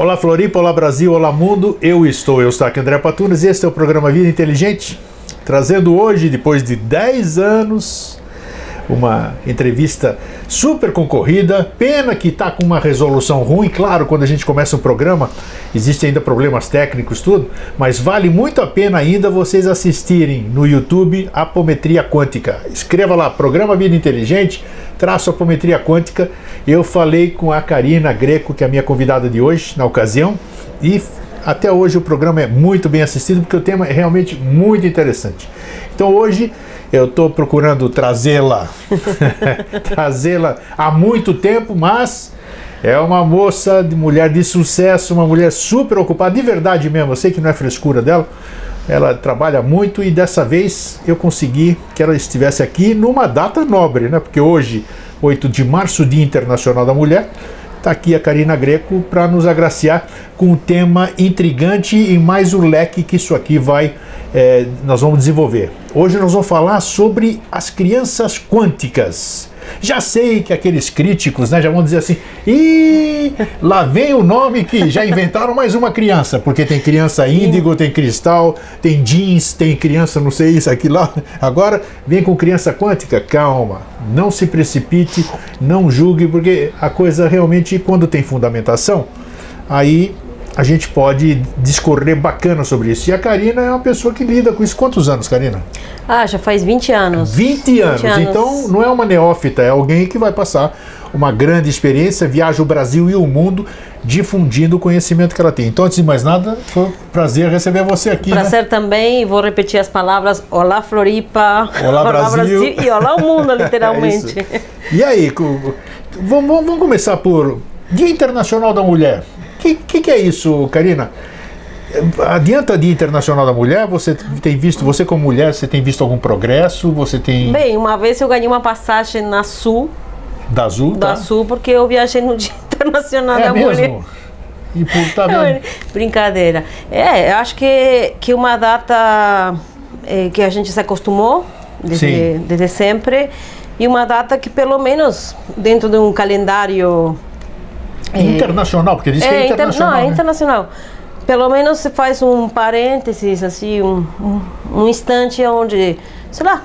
Olá Floripa, olá Brasil, olá mundo. Eu estou, eu estou aqui André Patunas e este é o programa Vida Inteligente, trazendo hoje, depois de 10 anos, uma entrevista super concorrida. Pena que está com uma resolução ruim. Claro, quando a gente começa um programa, existem ainda problemas técnicos, tudo, mas vale muito a pena ainda vocês assistirem no YouTube Apometria Quântica. Escreva lá, Programa Vida Inteligente, traço Apometria Quântica. Eu falei com a Karina Greco, que é a minha convidada de hoje, na ocasião, e até hoje o programa é muito bem assistido porque o tema é realmente muito interessante. Então hoje eu estou procurando trazê-la, trazê-la há muito tempo, mas é uma moça de mulher de sucesso, uma mulher super ocupada, de verdade mesmo. Eu sei que não é frescura dela. Ela trabalha muito e dessa vez eu consegui que ela estivesse aqui numa data nobre, né? Porque hoje, 8 de março, Dia Internacional da Mulher, Está aqui a Karina Greco para nos agraciar com um tema intrigante e mais o leque que isso aqui vai é, nós vamos desenvolver. Hoje nós vamos falar sobre as crianças quânticas. Já sei que aqueles críticos né, já vão dizer assim: e lá vem o nome que já inventaram mais uma criança, porque tem criança índigo, tem cristal, tem jeans, tem criança não sei isso, aqui lá. Agora vem com criança quântica. Calma, não se precipite, não julgue, porque a coisa realmente, quando tem fundamentação, aí a gente pode discorrer bacana sobre isso. E a Karina é uma pessoa que lida com isso. Quantos anos, Karina? Ah, já faz 20 anos. 20 anos. 20 anos. Então não é uma neófita, é alguém que vai passar uma grande experiência, viaja o Brasil e o mundo difundindo o conhecimento que ela tem. Então, antes de mais nada, foi um prazer receber você aqui. Né? Prazer né? também, vou repetir as palavras Olá Floripa, Olá, Olá Brasil. Brasil. e Olá o mundo, literalmente. é e aí, vamos, vamos começar por Dia Internacional da Mulher. O que, que, que é isso, Karina? Adianta Dia Internacional da Mulher, você tem visto, você como mulher, você tem visto algum progresso? Você tem. Bem, uma vez eu ganhei uma passagem na Sul. Da Azul? Da tá? Sul, porque eu viajei no Dia Internacional é da mesmo? Mulher. E por tá vendo? Brincadeira. É, eu acho que, que uma data é, que a gente se acostumou desde, desde sempre e uma data que pelo menos dentro de um calendário é internacional, porque diz que é, é internacional. Não, é né? internacional. Pelo menos você faz um parênteses, assim, um, um, um instante onde, sei lá,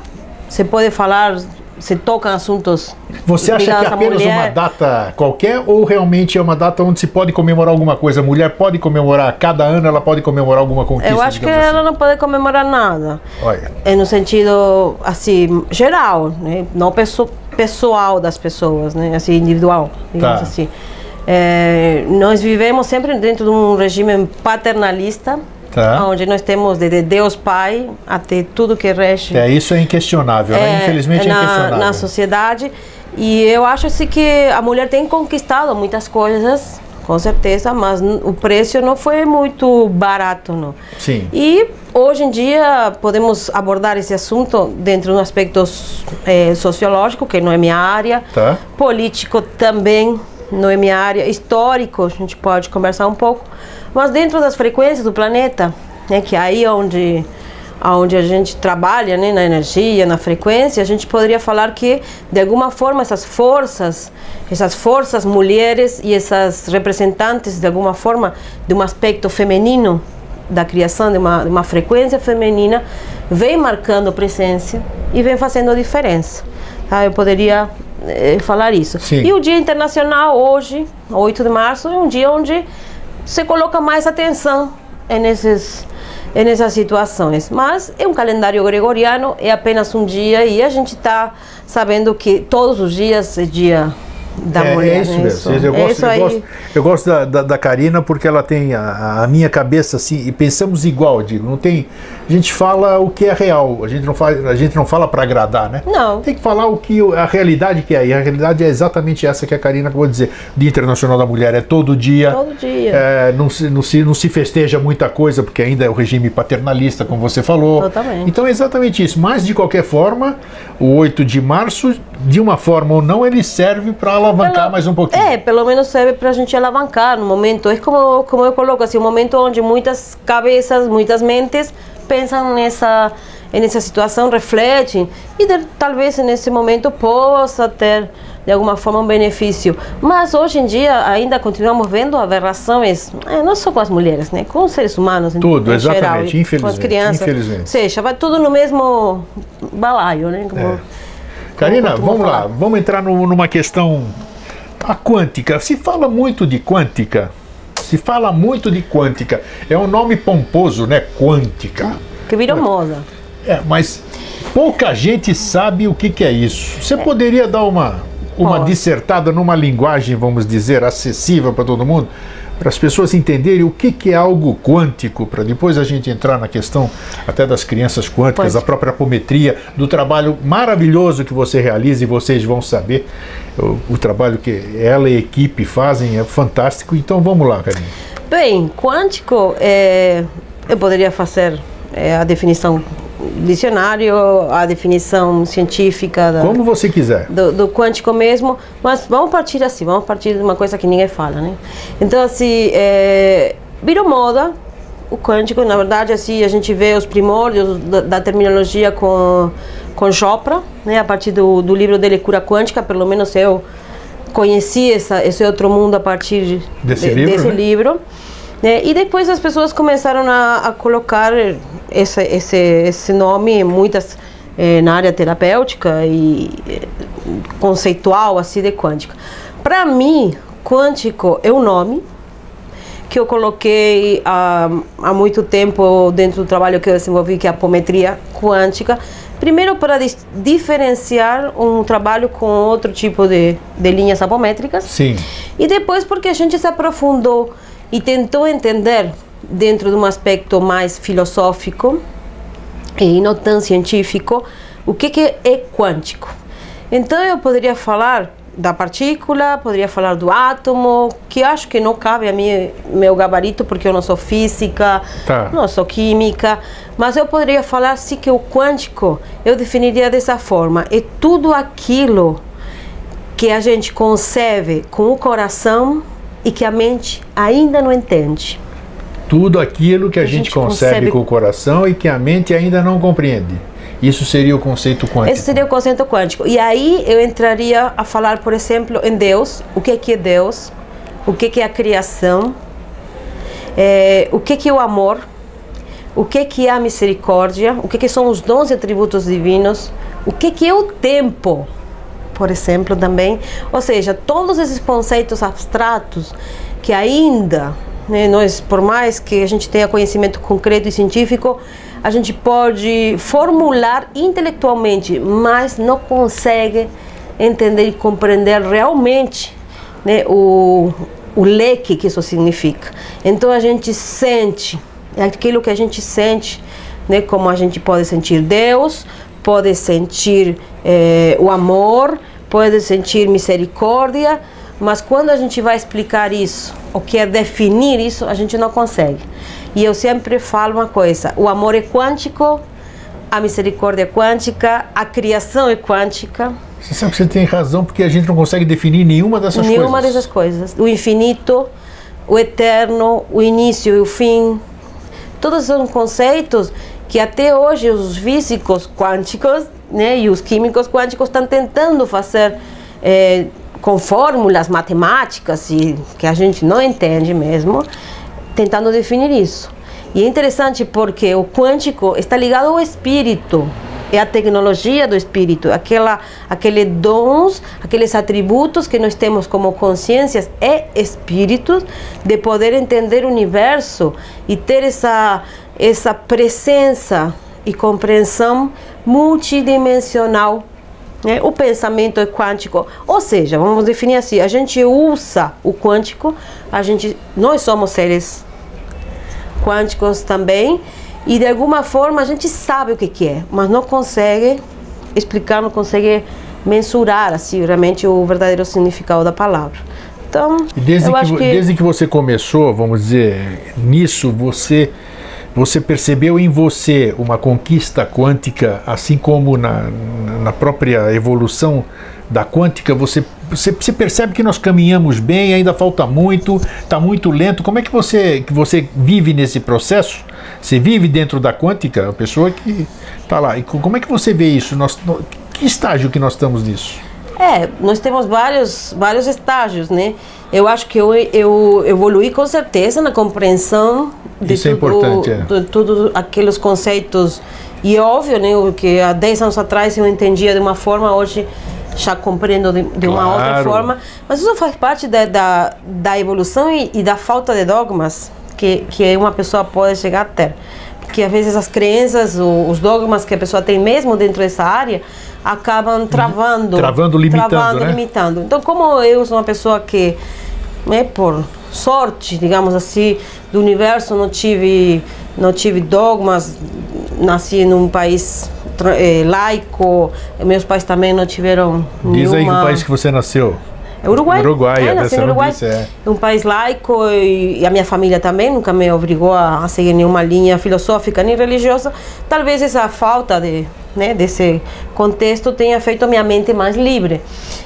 você pode falar você toca assuntos. Você acha que é apenas mulher. uma data qualquer ou realmente é uma data onde se pode comemorar alguma coisa? A mulher pode comemorar, cada ano ela pode comemorar alguma conquista? Eu acho que assim. ela não pode comemorar nada. Olha. É no sentido, assim, geral, né? não pessoal das pessoas, né? Assim, individual, digamos tá. assim. É, nós vivemos sempre dentro de um regime paternalista, tá. onde nós temos desde Deus Pai até tudo que rege. É, isso é inquestionável, né? é, né? infelizmente é na, é inquestionável. Na sociedade. E eu acho assim, que a mulher tem conquistado muitas coisas, com certeza, mas o preço não foi muito barato, não. Sim. E hoje em dia podemos abordar esse assunto dentro de um aspecto é, sociológico, que não é minha área, tá. político também é minha área, histórico, a gente pode conversar um pouco, mas dentro das frequências do planeta, né, que é aí onde onde a gente trabalha, né, na energia, na frequência, a gente poderia falar que de alguma forma essas forças, essas forças mulheres e essas representantes de alguma forma de um aspecto feminino da criação de uma, de uma frequência feminina vem marcando presença e vem fazendo a diferença. Tá? Eu poderia é, falar isso. Sim. E o Dia Internacional, hoje, 8 de março, é um dia onde você coloca mais atenção nesses, nessas situações. Mas é um calendário gregoriano, é apenas um dia e a gente está sabendo que todos os dias é dia da é, mulher. É isso mesmo. Isso. Eu, gosto, isso eu, gosto, eu gosto da, da, da, Karina porque ela tem a, a, minha cabeça assim, e pensamos igual, digo, não tem. A gente fala o que é real, a gente não fala, a gente não fala para agradar, né? Não. Tem que falar o que a realidade que é. E a realidade é exatamente essa que a Karina acabou de dizer. Dia Internacional da Mulher é todo dia. Todo dia. É, não, se, não, se, não se festeja muita coisa, porque ainda é o regime paternalista, como você falou. Totalmente. Então é exatamente isso. Mas de qualquer forma, o 8 de março, de uma forma ou não, ele serve para alavancar pelo, mais um pouquinho. É, pelo menos serve para a gente alavancar no momento. É como, como eu coloco assim, um momento onde muitas cabeças, muitas mentes pensam nessa nessa situação, refletem e de, talvez nesse momento possa ter de alguma forma um benefício. Mas hoje em dia ainda continuamos vendo aberrações, é, não só com as mulheres, né? com os seres humanos tudo, em, exatamente, geral, infelizmente, com as crianças. Infelizmente. Ou seja, vai tudo no mesmo balaio, né? Como, é. Karina, vamos lá, vamos entrar no, numa questão a quântica. Se fala muito de quântica. Se fala muito de quântica. É um nome pomposo, né? Quântica. Que virou moda. É, mas pouca gente sabe o que, que é isso. Você é. poderia dar uma, uma dissertada numa linguagem, vamos dizer, acessível para todo mundo? Para as pessoas entenderem o que, que é algo quântico, para depois a gente entrar na questão até das crianças quânticas, da própria apometria, do trabalho maravilhoso que você realiza e vocês vão saber. O, o trabalho que ela e a equipe fazem é fantástico. Então vamos lá, Karine. Bem, quântico, é, eu poderia fazer é, a definição dicionário, a definição científica. Da, Como você quiser. Do, do, quântico mesmo, mas vamos partir assim, vamos partir de uma coisa que ninguém fala, né? Então, assim, é, virou moda o quântico, na verdade, assim, a gente vê os primórdios da, da terminologia com, com Chopra, né? A partir do, do livro dele, Cura Quântica, pelo menos eu conheci essa, esse outro mundo a partir desse de, livro. Desse né? livro. Né? E depois as pessoas começaram a, a colocar esse, esse, esse nome muitas eh, na área terapêutica e eh, conceitual assim de quântica. Para mim, quântico é um nome que eu coloquei há, há muito tempo dentro do trabalho que eu desenvolvi, que é a apometria quântica. Primeiro, para diferenciar um trabalho com outro tipo de, de linhas apométricas. Sim. E depois, porque a gente se aprofundou e tentou entender dentro de um aspecto mais filosófico e não tão científico o que, que é quântico. Então eu poderia falar da partícula, poderia falar do átomo, que acho que não cabe a mim, meu gabarito, porque eu não sou física, tá. não sou química, mas eu poderia falar sim que o quântico eu definiria dessa forma: é tudo aquilo que a gente concebe com o coração e que a mente ainda não entende. Tudo aquilo que a, a gente, gente concebe, concebe com o coração e que a mente ainda não compreende. Isso seria o conceito quântico. Esse seria o conceito quântico. E aí eu entraria a falar, por exemplo, em Deus. O que é, que é Deus? O que é, que é a criação? É, o que é, que é o amor? O que é, que é a misericórdia? O que, é que são os dons e atributos divinos? O que é, que é o tempo? Por exemplo, também. Ou seja, todos esses conceitos abstratos que ainda, né, nós, por mais que a gente tenha conhecimento concreto e científico, a gente pode formular intelectualmente, mas não consegue entender e compreender realmente né, o, o leque que isso significa. Então a gente sente, é aquilo que a gente sente, né, como a gente pode sentir Deus, pode sentir eh, o amor, pode sentir misericórdia, mas quando a gente vai explicar isso, ou quer definir isso, a gente não consegue. E eu sempre falo uma coisa: o amor é quântico, a misericórdia é quântica, a criação é quântica. Você sabe que você tem razão, porque a gente não consegue definir nenhuma dessas nenhuma coisas. Nenhuma dessas coisas. O infinito, o eterno, o início e o fim. Todos são conceitos que até hoje os físicos quânticos né, e os químicos quânticos estão tentando fazer é, com fórmulas matemáticas e que a gente não entende mesmo, tentando definir isso. E é interessante porque o quântico está ligado ao espírito, é a tecnologia do espírito, aquela, aqueles dons, aqueles atributos que nós temos como consciências e espíritos de poder entender o universo e ter essa essa presença e compreensão multidimensional. Né? O pensamento é quântico, ou seja, vamos definir assim: a gente usa o quântico, a gente, nós somos seres quânticos também, e de alguma forma a gente sabe o que, que é, mas não consegue explicar, não consegue mensurar assim realmente o verdadeiro significado da palavra. Então, desde, que, que, desde que você começou, vamos dizer, nisso, você você percebeu em você uma conquista quântica, assim como na, na própria evolução da quântica, você, você, você, percebe que nós caminhamos bem, ainda falta muito, está muito lento. Como é que você, que você vive nesse processo? Você vive dentro da quântica, a pessoa que está lá. E como é que você vê isso? Nós, que estágio que nós estamos nisso? É, nós temos vários, vários estágios, né? Eu acho que eu, eu evolui com certeza na compreensão de Isso é tudo, é. de tudo aqueles conceitos. E é óbvio, né? O que há 10 anos atrás eu entendia de uma forma, hoje já compreendo de, de uma outra Claro. forma. Mas isso faz parte da, da, da evolução e, e da falta de dogmas que, que uma pessoa pode chegar a ter. Porque às vezes as crenças, os dogmas que a pessoa tem mesmo dentro dessa área acabam travando. Travando, limitando, travando, né? limitando. Então, como eu sou uma pessoa que, né, por sorte, digamos assim, do universo, não tive, não tive dogmas, nasci num país eh, laico, meus pais também não tiveram Diz aí que nenhuma... o país que você nasceu. É Uruguai. Uruguai, é, nasci no Uruguai. disse, é. Um país laico e, e a minha família também nunca me obrigou a, a seguir nenhuma linha filosófica nem religiosa. Talvez essa falta de, né, desse contexto tenha feito a minha mente mais livre.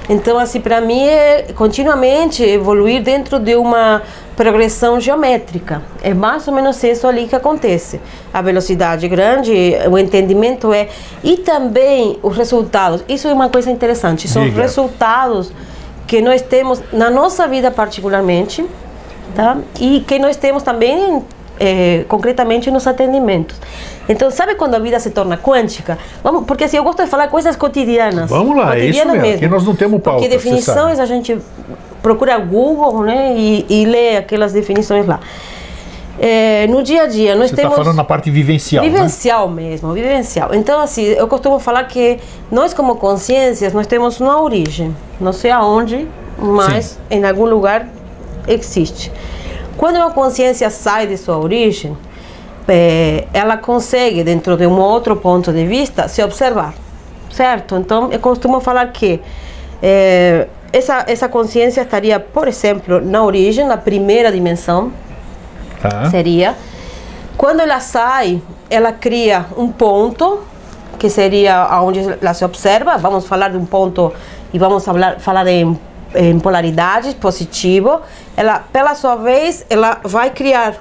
Então, assim, para mim é continuamente evoluir dentro de uma progressão geométrica. É mais ou menos isso ali que acontece. A velocidade é grande, o entendimento é e também os resultados. Isso é uma coisa interessante. São Diga. resultados que nós temos na nossa vida particularmente, tá? E que nós temos também eh, concretamente nos atendimentos. Então, sabe quando a vida se torna quântica? Vamos, porque assim, eu gosto de falar coisas cotidianas. Vamos lá, é isso mesmo. Aqui nós não temos pauta, Porque definições a gente procura Google, né? E, e lê aquelas definições lá. Eh, no dia a dia, nós Você está temos falando na parte vivencial, né? Vivencial mesmo, vivencial. Então, assim, eu costumo falar que nós, como consciências, nós temos uma origem. Não sei aonde, mas em algum lugar existe. Quando uma consciência sai de sua origem, eh, ela consegue, dentro de um outro ponto de vista, se observar. Certo? Então, eu costumo falar que eh, essa, essa consciência estaria, por exemplo, na origem, na primeira dimensão, Tá. seria quando ela sai, ela cria um ponto que seria aonde ela se observa. Vamos falar de um ponto e vamos falar, falar em, em polaridades positivo. Ela, pela sua vez, ela vai criar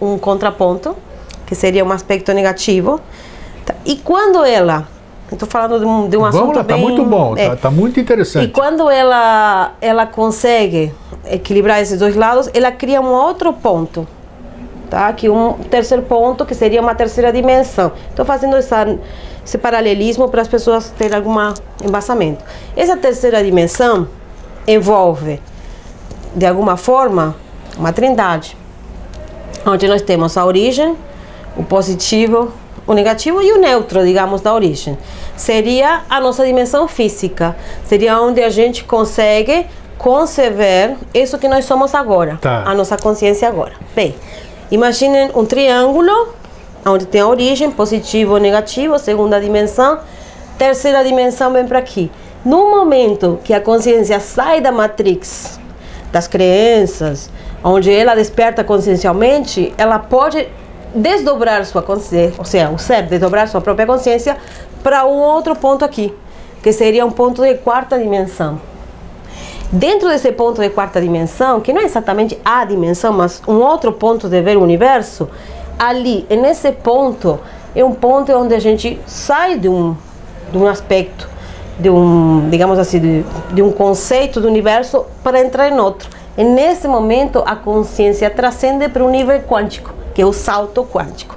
um contraponto que seria um aspecto negativo. Tá? E quando ela, estou falando de um, de um assunto Vamos lá, tá bem- muito bom, é. tá, tá muito E interessante. quando ela, ela consegue equilibrar esses dois lados, ela cria um outro ponto. Tá? Que um terceiro ponto, que seria uma terceira dimensão. Estou fazendo essa, esse paralelismo para as pessoas terem algum embasamento. Essa terceira dimensão envolve, de alguma forma, uma trindade. Onde nós temos a origem, o positivo, o negativo e o neutro, digamos, da origem. Seria a nossa dimensão física. Seria onde a gente consegue conceber isso que nós somos agora. Tá. A nossa consciência agora. Bem, imaginem um triângulo, onde tem a origem, positivo, negativo, segunda dimensão, terceira dimensão vem para aqui. No momento que a consciência sai da matrix das crenças, onde ela desperta consciencialmente, ela pode desdobrar sua consciência, ou seja, o ser desdobrar sua própria consciência para um outro ponto aqui, que seria um ponto de quarta dimensão. Dentro desse ponto de quarta dimensão, que não é exatamente a dimensão, mas um outro ponto de ver o universo, ali, nesse ponto, é um ponto onde a gente sai de um, de um aspecto, de um, digamos assim, de, de um conceito do universo para entrar em outro. E nesse momento, a consciência transcende para o nível quântico, que é o salto quântico.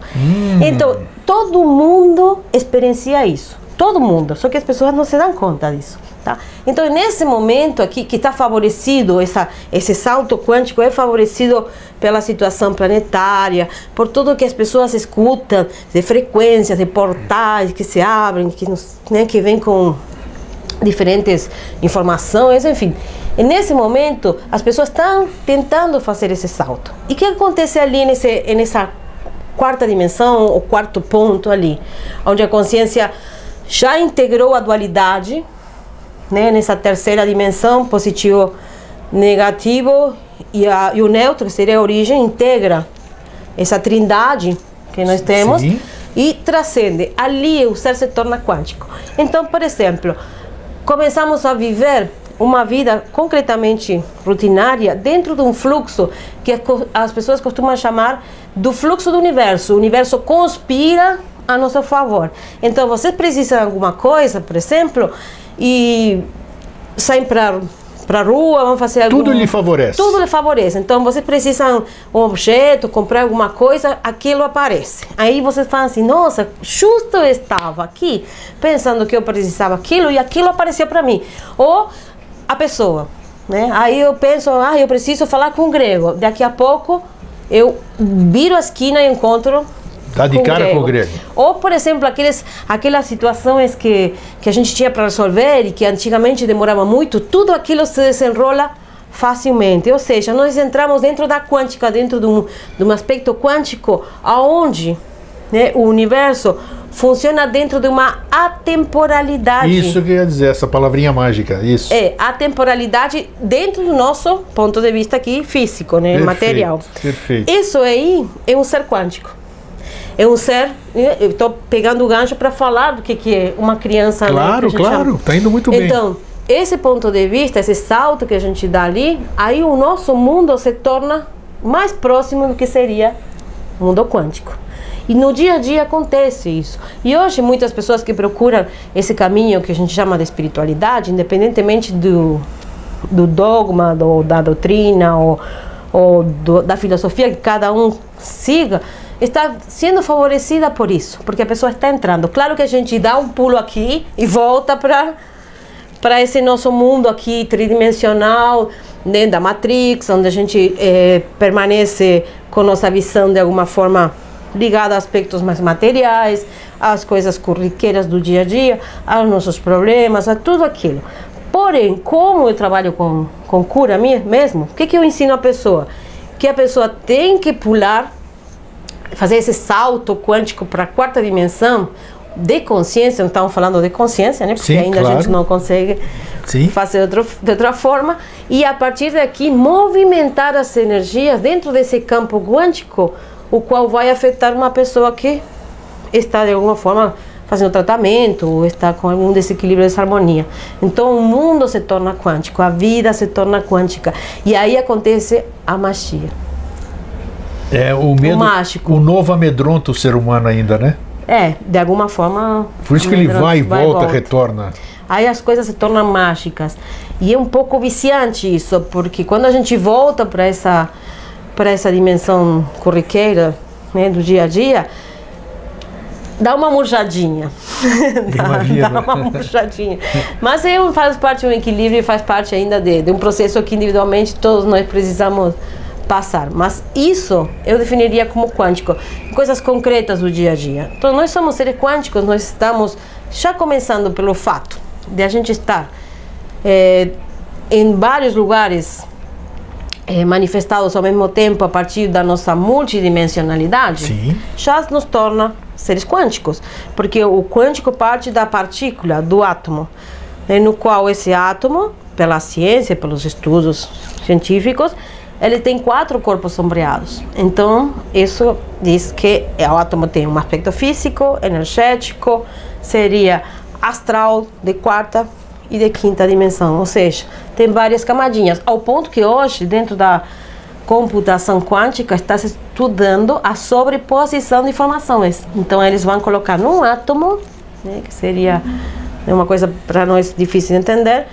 Então, todo mundo experiencia isso. Todo mundo, só que as pessoas não se dão conta disso. Tá? Então, nesse momento aqui, que está favorecido, essa, esse salto quântico é favorecido pela situação planetária, por tudo que as pessoas escutam, de frequências, de portais que se abrem, que, né, que vem com diferentes informações, enfim. E nesse momento, as pessoas estão tentando fazer esse salto. E o que acontece ali nesse, nessa quarta dimensão, o quarto ponto ali, onde a consciência já integrou a dualidade, né, nessa terceira dimensão, positivo, negativo, e, a, e o neutro, que seria a origem, integra essa trindade que nós temos Sim. e transcende. Ali o ser se torna quântico. Então, por exemplo, começamos a viver uma vida concretamente rutinária dentro de um fluxo que as pessoas costumam chamar do fluxo do universo. O universo conspira a nosso favor. Então, você precisa de alguma coisa, por exemplo, e saem para para rua, vão fazer algum... Tudo lhe favorece. Tudo lhe favorece. Então, você precisa um objeto, comprar alguma coisa, aquilo aparece. Aí você fala assim, nossa, justo eu estava aqui pensando que eu precisava aquilo e aquilo apareceu para mim. Ou a pessoa, né? Aí eu penso, ah, eu preciso falar com o grego. Daqui a pouco eu viro a esquina e encontro Dá de cara grego. com o grego. Ou, por exemplo, aqueles, aquelas situações que, que a gente tinha para resolver e que antigamente demorava muito, tudo aquilo se desenrola facilmente. Ou seja, nós entramos dentro da quântica, dentro de um, de um aspecto quântico, aonde né, o universo funciona dentro de uma atemporalidade. Isso que quer dizer, essa palavrinha mágica, isso. É, atemporalidade dentro do nosso ponto de vista aqui físico, né, perfeito, material. Perfeito. Isso aí é um ser quântico é um ser. Eu estou pegando o gancho para falar do que, que é uma criança. Claro, né, claro, está indo muito bem. Então, esse ponto de vista, esse salto que a gente dá ali, aí o nosso mundo se torna mais próximo do que seria o mundo quântico. E no dia a dia acontece isso. E hoje muitas pessoas que procuram esse caminho que a gente chama de espiritualidade, independentemente do, do dogma, do, da doutrina ou, ou do, da filosofia que cada um siga, está sendo favorecida por isso, porque a pessoa está entrando. Claro que a gente dá um pulo aqui e volta para para esse nosso mundo aqui tridimensional, dentro né, da Matrix, onde a gente é, permanece com nossa visão de alguma forma ligada a aspectos mais materiais, às coisas corriqueiras do dia a dia, aos nossos problemas, a tudo aquilo. Porém, como eu trabalho com, com cura mesmo, o que, que eu ensino a pessoa? Que a pessoa tem que pular fazer esse salto quântico para a quarta dimensão de consciência, não estamos falando de consciência, né? Porque Sim, ainda claro. a gente não consegue Sim. fazer outro, de outra forma. E a partir daqui, movimentar as energias dentro desse campo quântico, o qual vai afetar uma pessoa que está de alguma forma fazendo tratamento ou está com algum desequilíbrio, desarmonia. Então o mundo se torna quântico, a vida se torna quântica. E aí acontece a magia. É o medo. O mágico. O novo amedronta o ser humano ainda, né? É, de alguma forma. Por isso que ele vai e volta, retorna. Aí as coisas se tornam mágicas. E é um pouco viciante isso, porque quando a gente volta para essa para essa dimensão corriqueira, né, do dia a dia, dá uma murchadinha. dá, dá, uma murchadinha. Mas é, faz parte de um equilíbrio e faz parte ainda de, de um processo que individualmente todos nós precisamos passar. Mas isso eu definiria como quântico, coisas concretas do dia a dia. Então, nós somos seres quânticos, nós estamos já começando pelo fato de a gente estar é, em vários lugares é, manifestados ao mesmo tempo a partir da nossa multidimensionalidade, Sim. já nos torna seres quânticos, porque o quântico parte da partícula, do átomo, né, no qual esse átomo, pela ciência, pelos estudos científicos, ele tem quatro corpos sombreados. Então, isso diz que o átomo tem um aspecto físico, energético, seria astral de quarta e de quinta dimensão, ou seja, tem várias camadinhas, ao ponto que hoje, dentro da computação quântica, está se estudando a sobreposição de informações. Então, eles vão colocar num átomo, né, que seria uma coisa para nós difícil de entender,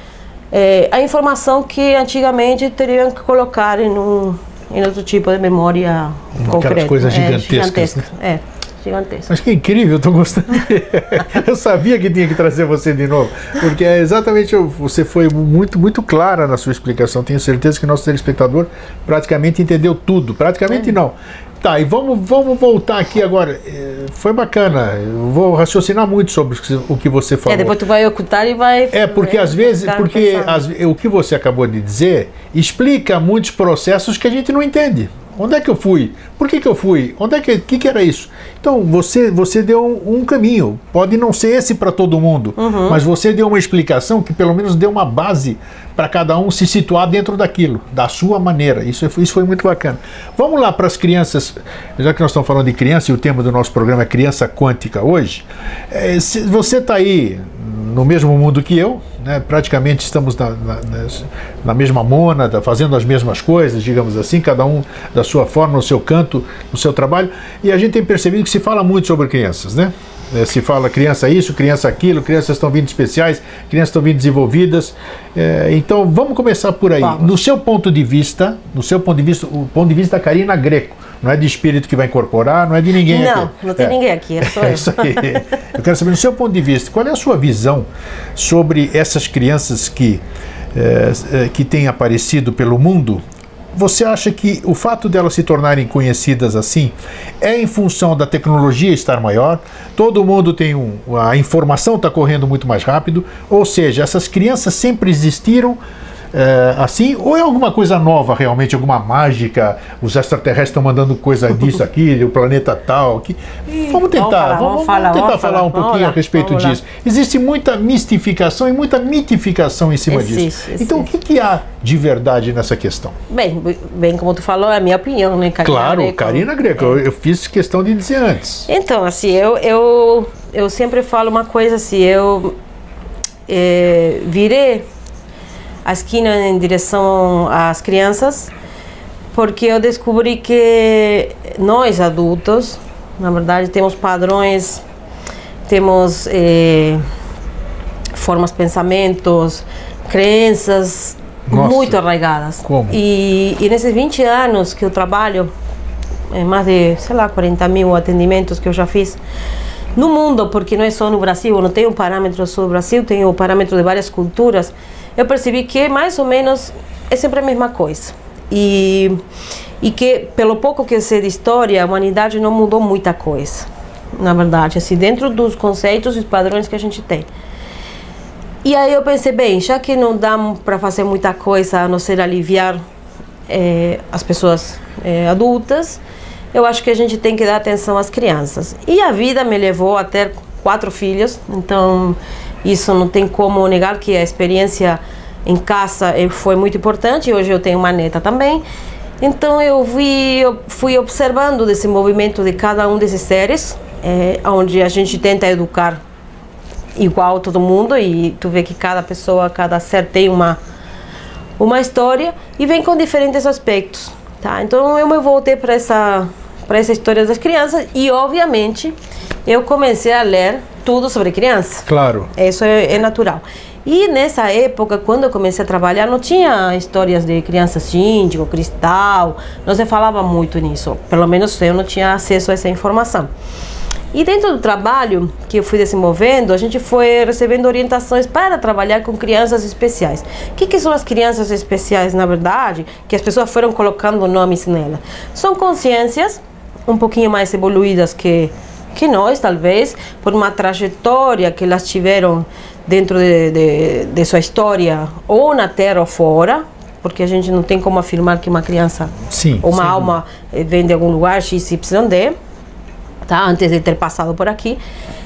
é, a informação que antigamente teriam que colocar em, um, em outro tipo de memória Aquelas concreta. coisas é, gigantescas. gigantesca, né? É, gigantesca. Mas que incrível, eu estou gostando. eu sabia que tinha que trazer você de novo, porque é exatamente você foi muito muito clara na sua explicação. Tenho certeza que nosso telespectador praticamente entendeu tudo. Praticamente É. não. Tá, e vamos, vamos voltar aqui agora. É, Foi bacana. Eu vou raciocinar muito sobre o que você falou. É, depois tu vai ocultar e vai. É, porque vai às vezes, porque às- o que você acabou de dizer explica muitos processos que a gente não entende. Onde é que eu fui? Por que, que eu fui? Onde é que, que, que era isso? Então você você deu um, um caminho. Pode não ser esse para todo mundo, Uhum. mas você deu uma explicação que pelo menos deu uma base para cada um se situar dentro daquilo, da sua maneira. Isso, é- isso foi muito bacana. Vamos lá para as crianças, já que nós estamos falando de criança e o tema do nosso programa é criança quântica hoje. É, se você está aí no mesmo mundo que eu, né? praticamente estamos na, na, na mesma mônada, fazendo as mesmas coisas, digamos assim, cada um da sua forma, no seu canto, no seu trabalho, e a gente tem percebido que se fala muito sobre crianças, né? É, se fala criança isso, criança aquilo, crianças estão vindo especiais, crianças estão vindo desenvolvidas. É, então vamos começar por aí. Vamos. No seu ponto de vista, no seu ponto de vista, o ponto de vista da Karina Greco, não é de espírito que vai incorporar, não é de ninguém Não, aqui. não tem É. ninguém aqui, é só É eu. isso aí. Eu quero saber, no seu ponto de vista, qual é a sua visão sobre essas crianças que, eh, que têm aparecido pelo mundo? Você acha que o fato delas se tornarem conhecidas assim é em função da tecnologia estar maior? Todo mundo tem um. A informação está correndo muito mais rápido, ou seja, essas crianças sempre existiram é, assim, ou é alguma coisa nova realmente, alguma mágica? Os extraterrestres estão mandando coisa disso aqui, o planeta tal. Que... Vamos tentar, falar, vamos, vamos falar, tentar vamos falar falar. um Vamos pouquinho lá, a respeito vamos lá. disso. Existe muita mistificação e muita mitificação em cima Existe, disso. Então, o existe. que, que há de verdade nessa questão? Bem, bem como tu falou, é a minha opinião, né, Karina? Claro, Greco? Karina Greco, eu, eu fiz questão de dizer antes. Então, assim, eu, eu, eu sempre falo uma coisa assim, eu eh, virei a esquina em direção às crianças, porque eu descobri que nós adultos, na verdade, temos padrões, temos eh, formas, pensamentos, crenças Nossa. muito arraigadas. Como? E, e nesses 20 anos que eu trabalho, é mais de, sei lá, 40 mil atendimentos que eu já fiz no mundo, porque não é só no Brasil, eu não tenho um parâmetro só do Brasil, tenho o parâmetro de várias culturas, eu percebi que mais ou menos é sempre a mesma coisa. E, e que, pelo pouco que eu sei de história, a humanidade não mudou muita coisa, na verdade, assim, dentro dos conceitos e padrões que a gente tem. E aí eu pensei, bem, já que não dá para fazer muita coisa a não ser aliviar eh, as pessoas eh, adultas, eu acho que a gente tem que dar atenção às crianças. E a vida me levou a ter quatro filhos, então isso não tem como negar que a experiência em casa eh, foi muito importante. Hoje eu tenho uma neta também. Então eu vi, eu fui observando o desenvolvimento de cada um desses seres, eh, onde a gente tenta educar igual todo mundo e tu vê que cada pessoa, cada ser tem uma uma história e vem com diferentes aspectos, tá? Então eu me voltei para essa para essa história das crianças e obviamente eu comecei a ler tudo sobre criança. Claro. Isso é, é natural. E nessa época, quando eu comecei a trabalhar, não tinha histórias de criança síndico, cristal, não se falava muito nisso. Pelo menos eu não tinha acesso a essa informação. E dentro do trabalho que eu fui desenvolvendo, a gente foi recebendo orientações para trabalhar com crianças especiais. O que, que são as crianças especiais, na verdade? Que as pessoas foram colocando nomes nela. São consciências um pouquinho mais evoluídas que, que nós, talvez, por uma trajetória que elas tiveram dentro de, de, de sua história, ou na Terra ou fora, porque a gente não tem como afirmar que uma criança Sim, ou uma sem alma eh, vem de algum lugar XYD tá? antes de ter passado por aqui,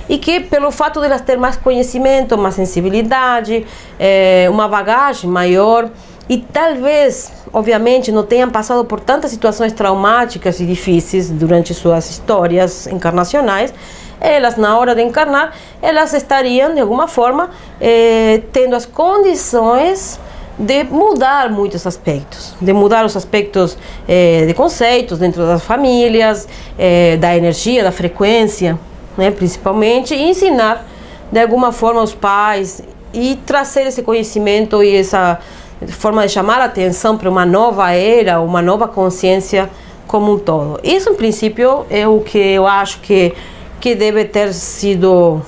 e que pelo fato de elas ter mais conhecimento, mais sensibilidade, eh, uma bagagem maior, e talvez, obviamente, não tenham passado por tantas situações traumáticas e difíceis durante suas histórias encarnacionais, elas, na hora de encarnar, elas estariam, de alguma forma, eh, tendo as condições de mudar muitos aspectos, de mudar os aspectos eh, de conceitos dentro das famílias, eh, da energia, da frequência, né, principalmente, e ensinar de alguma forma os pais e trazer esse conhecimento e essa forma de chamar a atenção para uma nova era, uma nova consciência como um todo. Isso, em princípio, é o que eu acho que que deve ter sido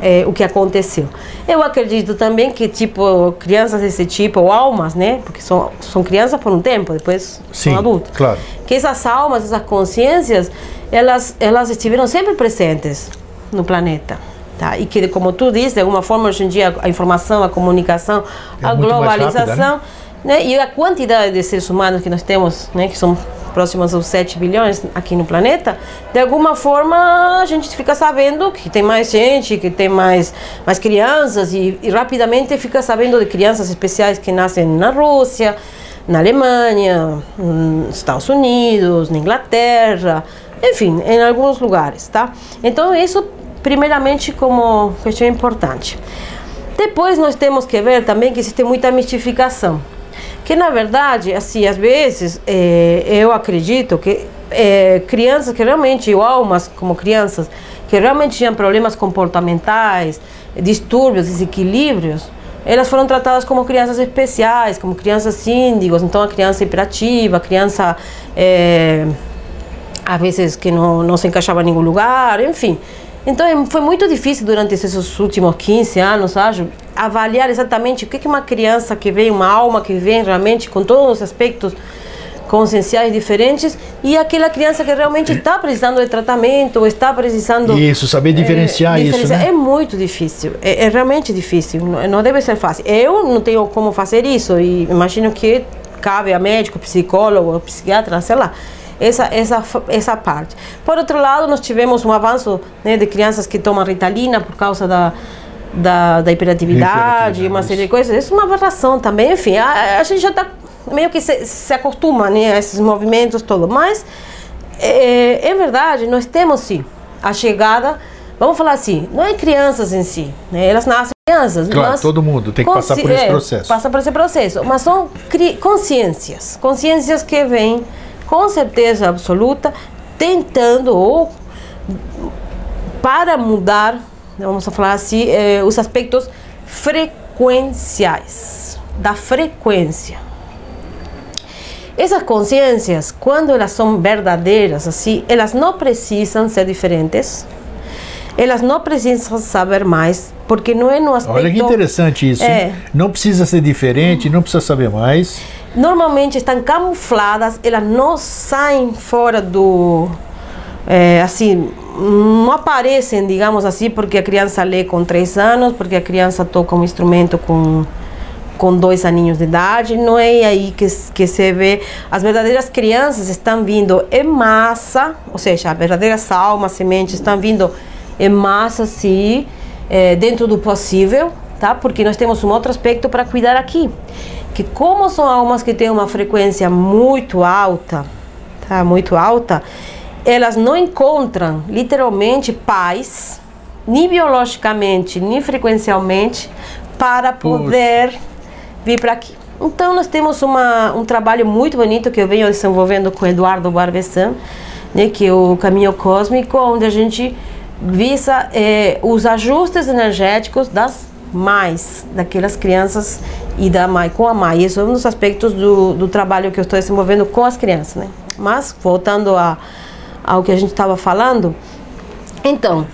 é, o que aconteceu. Eu acredito também que tipo crianças desse tipo ou almas, né? Porque são são crianças por um tempo, depois Sim, são adultos. claro. Que essas almas, essas consciências, elas elas estiveram sempre presentes no planeta. Tá? E que, como tu disse, de alguma forma, hoje em dia, a informação, a comunicação, É a mais globalização, rápida, né? E a quantidade de seres humanos que nós temos, né? Que são próximos aos 7 bilhões aqui no planeta, de alguma forma a gente fica sabendo que tem mais gente, que tem mais, mais crianças e, e rapidamente fica sabendo de crianças especiais que nascem na Rússia, na Alemanha, nos Estados Unidos, na Inglaterra, enfim, em alguns lugares, tá? Então isso primeiramente como questão importante. Depois nós temos que ver também que existe muita mistificação que na verdade, assim, às vezes eh, eu acredito que eh, crianças que realmente, ou almas como crianças, que realmente tinham problemas comportamentais, distúrbios, desequilíbrios, elas foram tratadas como crianças especiais, como crianças síndigos, então a criança hiperativa, a criança é, às vezes que não, não se encaixava em nenhum lugar, enfim. Então foi muito difícil durante esses últimos 15 anos, acho, avaliar exatamente o que uma criança que vem, uma alma que vem realmente com todos os aspectos conscienciais diferentes e aquela criança que realmente está precisando de tratamento ou está precisando isso saber diferenciar, é, diferenciar. isso né? é muito difícil é, é, realmente difícil não, não deve ser fácil eu não tenho como fazer isso e imagino que cabe a médico psicólogo psiquiatra sei lá essa, essa, essa parte. Por outro lado, nós tivemos um avanço né, de crianças que tomam ritalina por causa da, da, da hiperatividade, uma série de coisas. Isso é uma aberração também. Enfim, a, a gente já está meio que se, se acostuma né, a esses movimentos todos. Mas, é, é verdade, nós temos sim a chegada, vamos falar assim, não é crianças em si, né, elas nascem crianças. Claro, todo mundo tem que passar por esse é, processo. Passa por esse processo, mas são consciências, consciências que vêm com certeza absoluta tentando ou para mudar, vamos falar assim, eh, os aspectos frequenciais da frequência essas consciências, quando elas são verdadeiras, assim, elas não precisam ser diferentes, elas não precisam saber mais, porque não é no aspecto... Olha que interessante isso. É, não precisa ser diferente, não precisa saber mais. Normalmente estão camufladas, elas não saem fora do... É, assim, não aparecem, digamos assim, porque a criança lê com três anos, porque a criança toca um instrumento com com dois aninhos de idade, não é aí que, que se vê. As verdadeiras crianças estão vindo em massa, ou seja, as verdadeiras almas, sementes estão vindo em massa, sim, é, dentro do possível, tá? Porque nós temos um outro aspecto para cuidar aqui, que como são almas que têm uma frequência muito alta, tá? Muito alta, elas não encontram literalmente paz, nem biologicamente, nem frequencialmente, para poder Puxa vir para aqui. Então nós temos uma, um trabalho muito bonito que eu venho desenvolvendo com Eduardo Barbessan, né, que é o Caminho Cósmico, onde a gente visa é, os ajustes energéticos das mães, daquelas crianças e da mãe com a mãe. Esse é um dos aspectos do, do trabalho que eu estou desenvolvendo com as crianças. Né? Mas, voltando a, ao que a gente estava falando, então,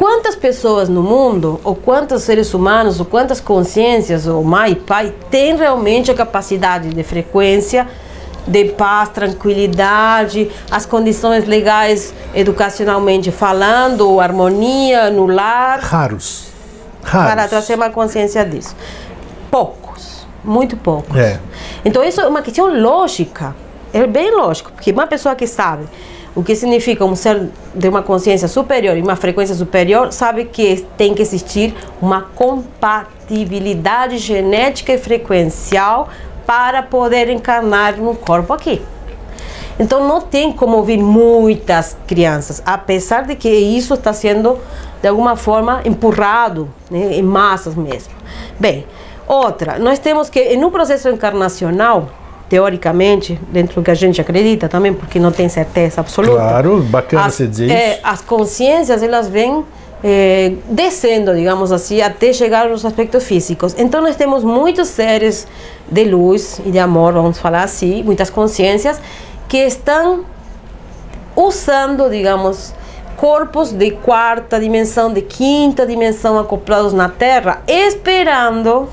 Quantas pessoas no mundo, ou quantos seres humanos, ou quantas consciências, ou mãe, pai, têm realmente a capacidade de frequência, de paz, tranquilidade, as condições legais educacionalmente falando, harmonia no lar? Raros. Raros. Para trazer uma consciência disso. Poucos, muito poucos. É. Então isso é uma questão lógica, é bem lógico, porque uma pessoa que sabe o que significa um ser de uma consciência superior e uma frequência superior, sabe que tem que existir uma compatibilidade genética e frequencial para poder encarnar no corpo aqui. Então não tem como ouvir muitas crianças, apesar de que isso está sendo de alguma forma empurrado né, em massas mesmo. Bem, outra, nós temos que no processo encarnacional teoricamente, dentro do que a gente acredita também, porque não tem certeza absoluta. Claro, bacana as, você dizer é, isso. As consciências, elas vêm é, descendo, digamos assim, até chegar aos aspectos físicos. Então, nós temos muitos seres de luz e de amor, vamos falar assim, muitas consciências, que estão usando, digamos, corpos de quarta dimensão, de quinta dimensão acoplados na Terra, esperando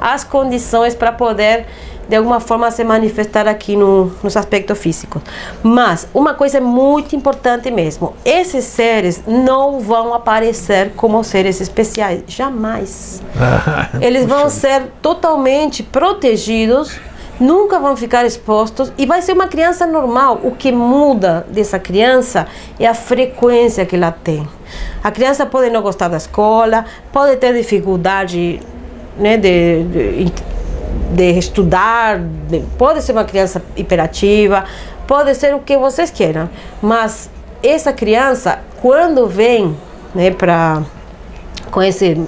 as condições para poder de alguma forma se manifestar aqui no, nos aspectos físicos. Mas uma coisa muito importante mesmo: esses seres não vão aparecer como seres especiais, jamais. Eles vão ser totalmente protegidos. Nunca vão ficar expostos e vai ser uma criança normal. O que muda dessa criança é a frequência que ela tem. A criança pode não gostar da escola, pode ter dificuldade né, de, de de estudar, de, pode ser uma criança hiperativa, pode ser o que vocês queiram, mas essa criança, quando vem né, para com esse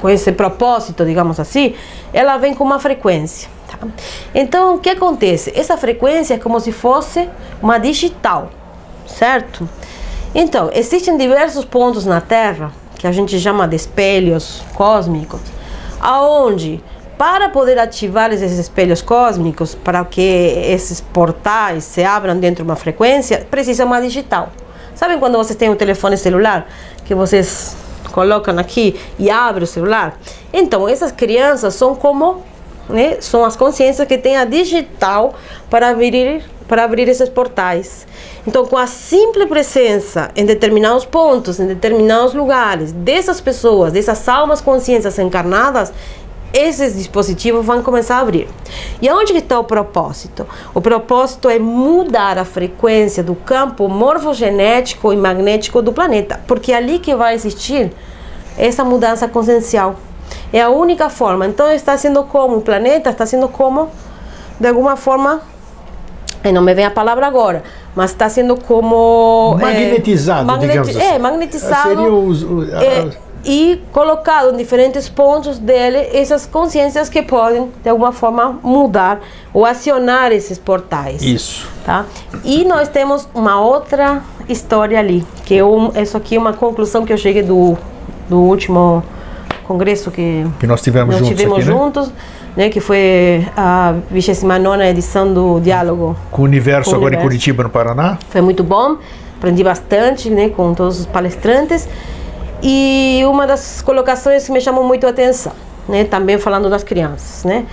com esse propósito, digamos assim, ela vem com uma frequência. Tá? Então, o que acontece? Essa frequência é como se fosse uma digital, certo? Então, existem diversos pontos na Terra que a gente chama de espelhos cósmicos, aonde para poder ativar esses espelhos cósmicos, para que esses portais se abram dentro de uma frequência, precisa uma digital. Sabem quando vocês têm um telefone celular que vocês colocam aqui e abre o celular? Então, essas crianças são como né, são as consciências que têm a digital para abrir para abrir esses portais. Então, com a simples presença em determinados pontos, em determinados lugares, dessas pessoas, dessas almas consciências encarnadas, esses dispositivos vão começar a abrir. E aonde está o propósito? O propósito é mudar a frequência do campo morfogenético e magnético do planeta, porque é ali que vai existir essa mudança consciencial. É a única forma. Então está sendo como o planeta está sendo como de alguma forma não me vem a palavra agora, mas está sendo como magnetizado, é, magneti digamos assim. É, magnetizado. Seria os, os, é, e colocado em diferentes pontos dele essas consciências que podem de alguma forma mudar ou acionar esses portais. Isso. Tá? E nós temos uma outra história ali, que eu, isso aqui é uma conclusão que eu cheguei do, do último congresso que, que nós tivemos nós juntos. Tivemos aqui, né? juntos, né? que foi a 29 edição do Diálogo. Com o Universo, com o agora universo. em Curitiba, no Paraná. Foi muito bom, aprendi bastante né? com todos os palestrantes. E uma das colocações que me chamou muito a atenção, né, também falando das crianças, né?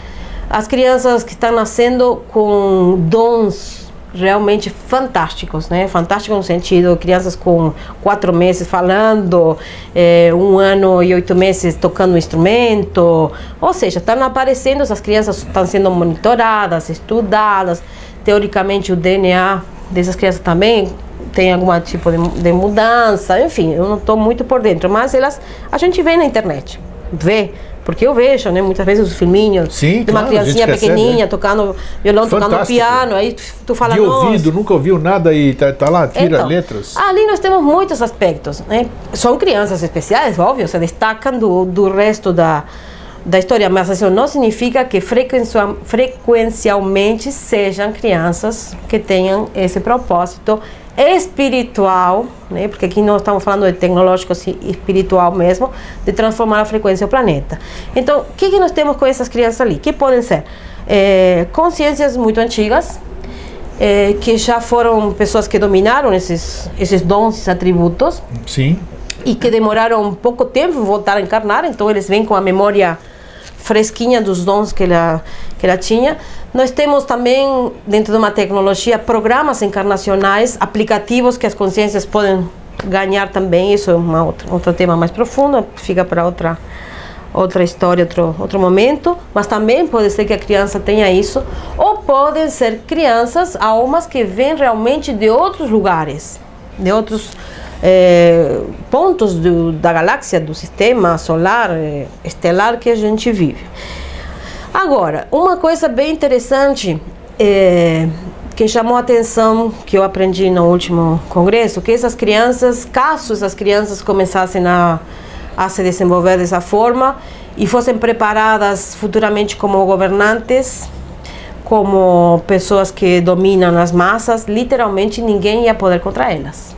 As crianças que estão nascendo com dons realmente fantásticos, né? Fantásticos no sentido, crianças com quatro meses falando, é, um ano e oito meses tocando um instrumento, ou seja, estão aparecendo, essas crianças estão sendo monitoradas, estudadas, teoricamente o DNA dessas crianças também tem algum tipo de, de mudança, enfim, eu não estou muito por dentro, mas elas a gente vê na internet, vê, porque eu vejo, né, muitas vezes os filminhos Sim, de uma claro, criancinha pequenininha recebe, né? tocando violão, Fantástico. tocando piano, aí tu, tu fala, de ouvido, nunca ouviu nada e tá, tá lá, tira então, letras. Ali nós temos muitos aspectos, né? São crianças especiais, óbvio, se destacam do, do resto da da história, mas isso não significa que frequencialmente sejam crianças que tenham esse propósito espiritual, né? porque aqui nós estamos falando de tecnológico assim, espiritual mesmo, de transformar a frequência do planeta. Então, o que, que nós temos com essas crianças ali? Que podem ser é, consciências muito antigas, é, que já foram pessoas que dominaram esses, esses dons, esses atributos. Sim. E que demoraram pouco tempo em voltar a encarnar, então eles vêm com a memória fresquinha dos dons que ela, que ela tinha. Nós temos também, dentro de uma tecnologia, programas encarnacionais, aplicativos que as consciências podem ganhar também. Isso é uma outra, outro tema mais profundo, fica para outra outra história, outro, outro momento, mas também pode ser que a criança tenha isso, ou podem ser crianças, almas que vêm realmente de outros lugares, de outros é, pontos do, da galáxia, do sistema solar, é, estelar que a gente vive. Agora, uma coisa bem interessante é, que chamou a atenção, que eu aprendi no último congresso, que essas crianças, caso essas crianças começassem a, a se desenvolver dessa forma e fossem preparadas futuramente como governantes, como pessoas que dominam as massas, literalmente ninguém ia poder contra elas.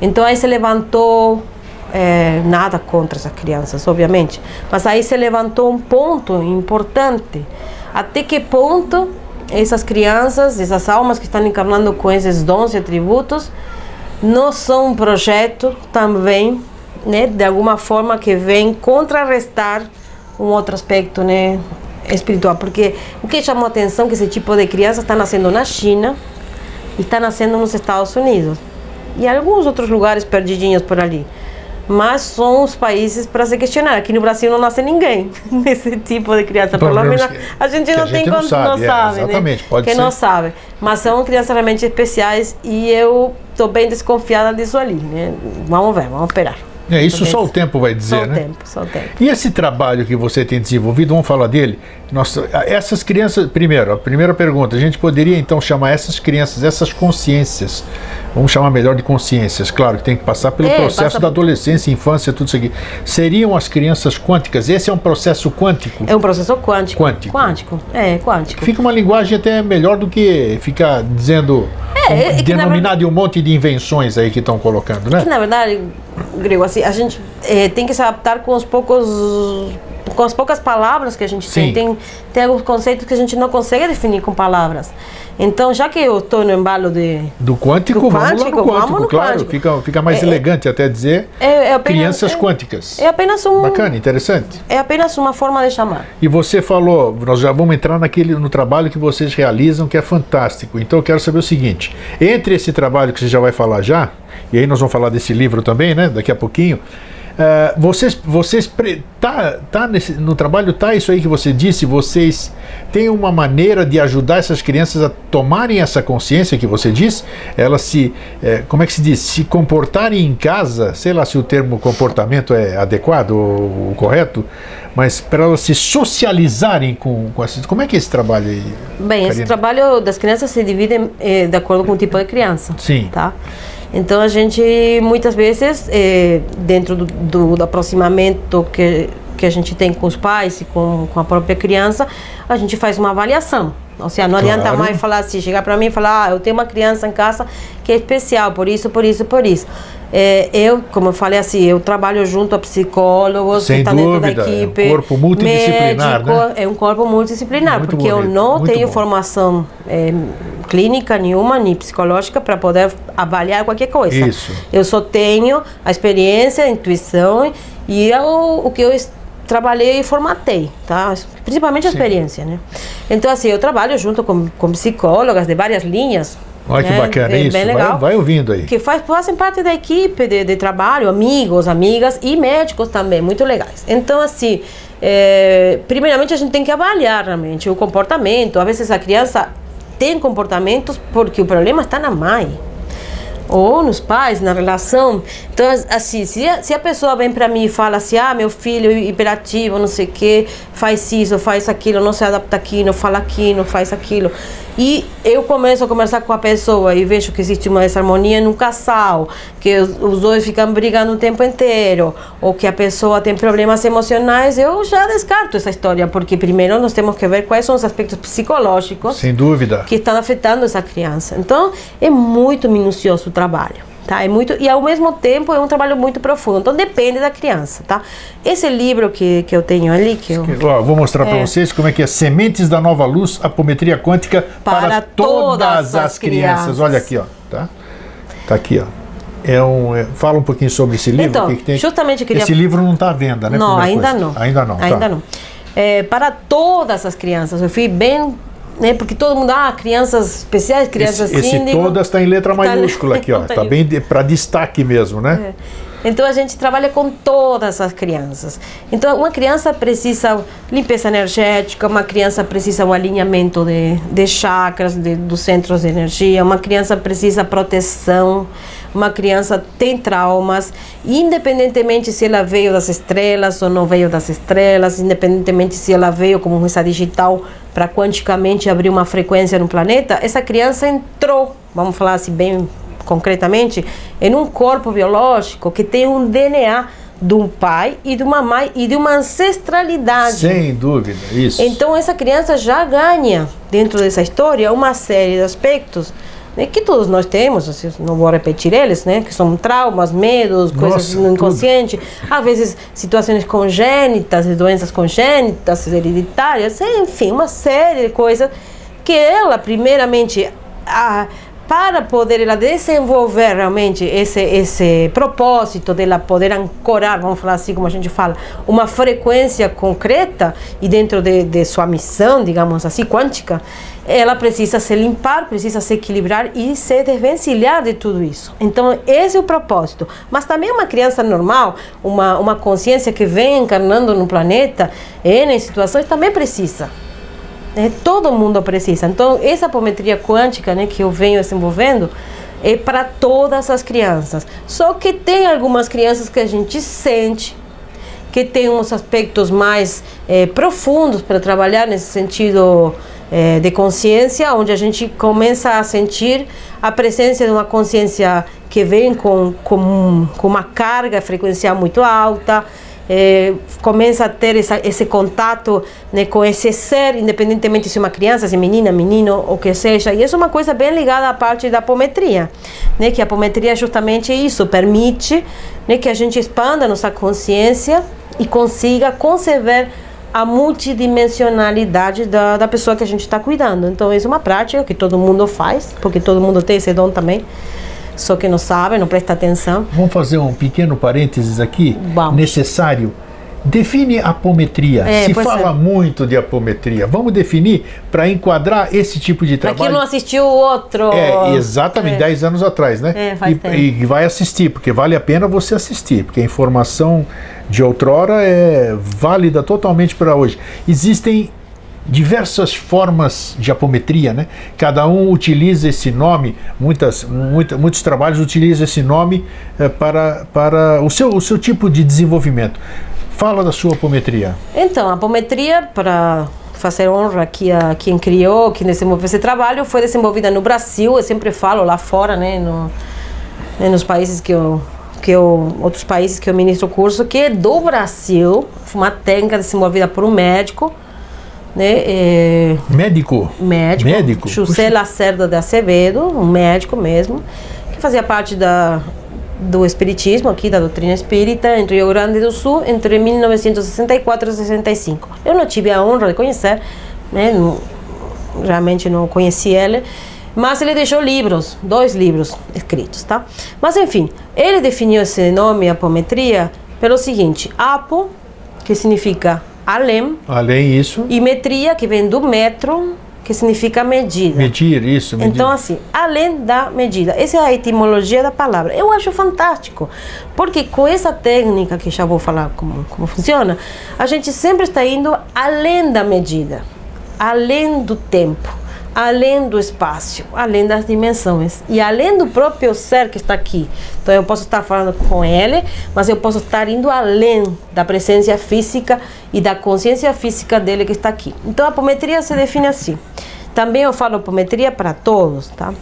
Então aí se levantou é, nada contra essas crianças, obviamente, mas aí se levantou um ponto importante. Até que ponto essas crianças, essas almas que estão encarnando com esses dons e atributos, não são um projeto também, né, de alguma forma que vem contrarrestar um outro aspecto, né, espiritual, porque o que chamou a atenção é que esse tipo de criança está nascendo na China e está nascendo nos Estados Unidos e alguns outros lugares perdidinhos por ali. Mas são os países para se questionar. Aqui no Brasil não nasce ninguém nesse tipo de criança. Pelo menos a gente não tem não sabe, não é, sabe né? exatamente, né? pode que ser. não sabe. Mas são crianças realmente especiais e eu estou bem desconfiada disso ali. Né? Vamos ver, vamos esperar. É, isso só o tempo vai dizer, só né? Só o tempo, só o tempo. E esse trabalho que você tem desenvolvido, vamos falar dele? Nossa, essas crianças, primeiro, a primeira pergunta, a gente poderia então chamar essas crianças, essas consciências, vamos chamar melhor de consciências, claro que tem que passar pelo é, processo passa... da adolescência, infância, tudo isso aqui. Seriam as crianças quânticas? Esse é um processo quântico? É um processo quântico. Quântico. Quântico, é, quântico. Fica uma linguagem até melhor do que ficar dizendo é que na denominado de um monte de invenções aí que estão colocando, né? Que, na verdade, Grego, assim, a gente eh, tem que se adaptar com os poucos com as poucas palavras que a gente Sim. tem. tem. Tem alguns conceitos que a gente não consegue definir com palavras. Então, já que eu estou no embalo de. Do quântico, Do vamos lá quântico, no quântico, vamos no claro. quântico. Fica, fica mais É, é- elegante até dizer É, é apenas, crianças é, quânticas. É apenas um. Bacana, interessante. É apenas uma forma de chamar. E você falou, nós já vamos entrar naquele no trabalho que vocês realizam, que é fantástico. Então eu quero saber o seguinte: entre esse trabalho que você já vai falar já, e aí nós vamos falar desse livro também, né? Daqui a pouquinho. Eh, vocês, vocês tá, tá nesse, no trabalho tá isso aí que você disse. Vocês têm uma maneira de ajudar essas crianças a tomarem essa consciência que você disse. Elas se, eh, como é que se diz, se comportarem em casa. Sei lá se o termo comportamento é adequado ou, ou correto, mas para elas se socializarem com, com essas. Como é que é esse trabalho aí? Bem, esse Karina? trabalho das crianças se divide eh, de acordo com o tipo de criança. Sim. Tá? Então a gente muitas vezes eh, dentro do, do, do aproximamento que que a gente tem com os pais e com, com a própria criança, a gente faz uma avaliação. Ou seja, não adianta Claro. mais falar assim, chegar para mim e falar, ah, eu tenho uma criança em casa que é especial, por isso, por isso, por isso. Eh, eu, como eu falei assim, eu trabalho junto a psicólogos Sem que estão dentro da dúvida, é um equipe. corpo multidisciplinar, médico, né? É um corpo multidisciplinar, Muito porque eu bonito, não muito tenho bom. formação eh, clínica nenhuma, nem psicológica, para poder avaliar qualquer coisa. Isso. Eu só tenho a experiência, a intuição e é o, que eu trabalhei e formatei, tá? Principalmente a Sim. experiência, né? Então, assim, eu trabalho junto com, com psicólogas de várias linhas. Olha que né? bacana É isso. Bem Vai, legal. vai ouvindo aí. Que faz, fazem parte da equipe de, de trabalho, amigos, amigas e médicos também, muito legais. Então, assim, é, primeiramente a gente tem que avaliar realmente o comportamento. Às vezes a criança tem comportamentos porque o problema está na mãe ou nos pais, na relação. Então, assim, se a, se a pessoa vem para mim e fala assim, ah, meu filho é hiperativo, não sei o que, faz isso, faz aquilo, não se adapta aqui, não fala aqui, não faz aquilo. E eu começo a conversar com a pessoa e vejo que existe uma desarmonia no casal, que os, dois ficam brigando o tempo inteiro, ou que a pessoa tem problemas emocionais, eu já descarto essa história, porque primeiro nós temos que ver quais são os aspectos psicológicos Sem dúvida. que estão afetando essa criança. Então, é muito minucioso o trabalho. Tá? É muito, e ao mesmo tempo é um trabalho muito profundo. Então depende da criança. Tá? Esse livro que, que eu tenho ali, que eu, Ó, vou mostrar para É. vocês como é que é Sementes da Nova Luz, apometria quântica para, Para todas, todas as as crianças. crianças. Olha aqui, ó, tá? Tá aqui, ó. É um, é- fala um pouquinho sobre esse livro. Então, que que tem. justamente queria- Esse livro não está à venda, né? Não, primeira ainda não. Ainda não. tá. Ainda não. É, para todas as crianças. Eu fui bem. Né, porque todo mundo, ah, crianças especiais, crianças Esse, esse síndico. todas está em letra Tá- maiúscula aqui, ó. tá Está bem para destaque mesmo, né? Então a gente trabalha com todas as crianças. Então uma criança precisa limpeza energética, uma criança precisa o alinhamento de, de chakras, de, dos centros de energia, uma criança precisa proteção, uma criança tem traumas, independentemente se ela veio das estrelas ou não veio das estrelas, independentemente se ela veio como essa digital para quanticamente abrir uma frequência no planeta, essa criança entrou, vamos falar assim bem concretamente, em um corpo biológico que tem um DNA de um pai e de uma mãe e de uma ancestralidade. Sem dúvida, isso. Então essa criança já ganha dentro dessa história uma série de aspectos né, que todos nós temos, assim, não vou repetir eles, né, que são traumas, medos, coisas Nossa, no inconsciente, às vezes situações congênitas, doenças congênitas, hereditárias, enfim, uma série de coisas que ela primeiramente a, para poder ela desenvolver realmente esse esse propósito dela poder ancorar, vamos falar assim como a gente fala, uma frequência concreta e dentro de, de sua missão, digamos assim, quântica, ela precisa se limpar, precisa se equilibrar e se desvencilhar de tudo isso. Então, esse é o propósito. Mas também uma criança normal, uma, uma consciência que vem encarnando no planeta, em situações, também precisa. né? Todo mundo precisa. Então, essa apometria quântica né, que eu venho desenvolvendo é para todas as crianças. Só que tem algumas crianças que a gente sente que tem uns aspectos mais eh, profundos para trabalhar nesse sentido eh, de consciência, onde a gente começa a sentir a presença de uma consciência que vem com, com, com uma carga frequencial muito alta, é, começa a ter essa, esse contato né, com esse ser, independentemente se é uma criança, se é menina, menino, ou que seja. E isso é uma coisa bem ligada à parte da apometria, né, que a apometria é justamente isso, permite né, que a gente expanda a nossa consciência e consiga conceber a multidimensionalidade da, da pessoa que a gente está cuidando. Então, isso é uma prática que todo mundo faz, porque todo mundo tem esse dom também só que não sabe, não presta atenção. Vamos fazer um pequeno parênteses aqui, Vamos. necessário. Define apometria. É, Se fala é. muito de apometria. Vamos definir para enquadrar esse tipo de Pra quem trabalho. não assistiu o outro. É, exatamente, É. 10 anos atrás, né? É, faz e, tempo. e vai assistir, porque vale a pena você assistir, porque a informação de outrora é válida totalmente para hoje. Existem diversas formas de apometria, né? Cada um utiliza esse nome, muitas, muita, muitos trabalhos utilizam esse nome eh, para, para o, seu, o seu tipo de desenvolvimento. Fala da sua apometria. Então, a apometria, para fazer honra aqui a quem criou, quem desenvolveu esse trabalho, foi desenvolvida no Brasil, eu sempre falo lá fora, né, no, né, nos países que eu, que eu, outros países que eu ministro o curso, que é do Brasil, uma técnica desenvolvida por um médico, né, é, Médico. médico, Médico? José Puxa. Lacerda de Acevedo, um médico mesmo, que fazia parte da, do espiritismo aqui, da doutrina espírita, em Rio Grande do Sul, entre 1964 e 65. Eu não tive a honra de conhecer, né, realmente não conheci ele, mas ele deixou livros, dois livros escritos, tá? Mas enfim, ele definiu esse nome, apometria, pelo seguinte, apo, que significa além, Além isso, e metria, que vem do metro, que significa medida. medir isso. Medir. Então, assim, além da medida. Essa é a etimologia da palavra. Eu acho fantástico, porque com essa técnica, que já vou falar como, como funciona, a gente sempre está indo além da medida, além do tempo, além do espaço, além das dimensões e além do próprio ser que está aqui. Então, eu posso estar falando com ele, mas eu posso estar indo além da presença física e da consciência física dele que está aqui. Então, a apometria se define assim. Também eu falo apometria para todos, tá?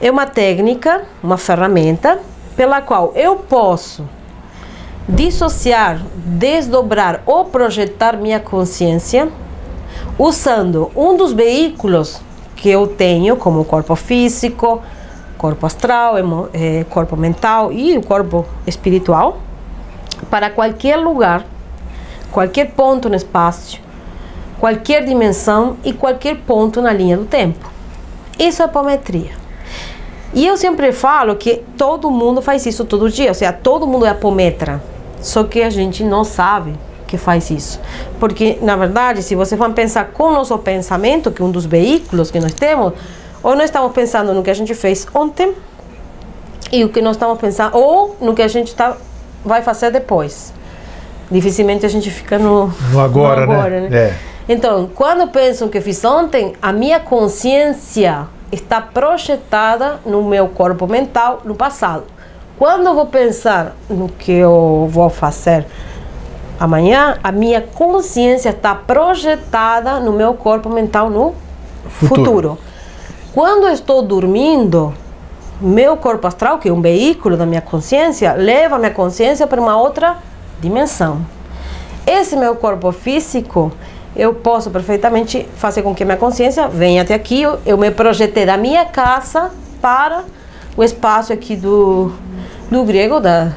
É uma técnica, uma ferramenta pela qual eu posso dissociar, desdobrar ou projetar minha consciência usando um dos veículos que eu tenho, como corpo físico, corpo astral, eh, corpo mental e o corpo espiritual, para qualquer lugar, qualquer ponto no espaço, qualquer dimensão e qualquer ponto na linha do tempo. Isso é apometria. E eu sempre falo que todo mundo faz isso todo dia, ou seja, todo mundo é apometra, só que a gente não sabe que faz isso. Porque, na verdade, se você for pensar com o nosso pensamento, que é um dos veículos que nós temos, ou nós estamos pensando no que a gente fez ontem e o que nós estamos pensando, ou no que a gente tá, vai fazer depois. Dificilmente a gente fica no, No agora, né? É. Então, quando eu penso no que fiz ontem, a minha consciência está projetada no meu corpo mental no passado. Quando eu vou pensar no que eu vou fazer amanhã, a minha consciência está projetada no meu corpo mental no Futuro. futuro. Quando eu estou dormindo, meu corpo astral, que é um veículo da minha consciência, leva a minha consciência para uma outra dimensão. Esse meu corpo físico, eu posso perfeitamente fazer com que minha consciência venha até aqui. Eu, eu me projetei da minha casa para o espaço aqui do, do grego, da,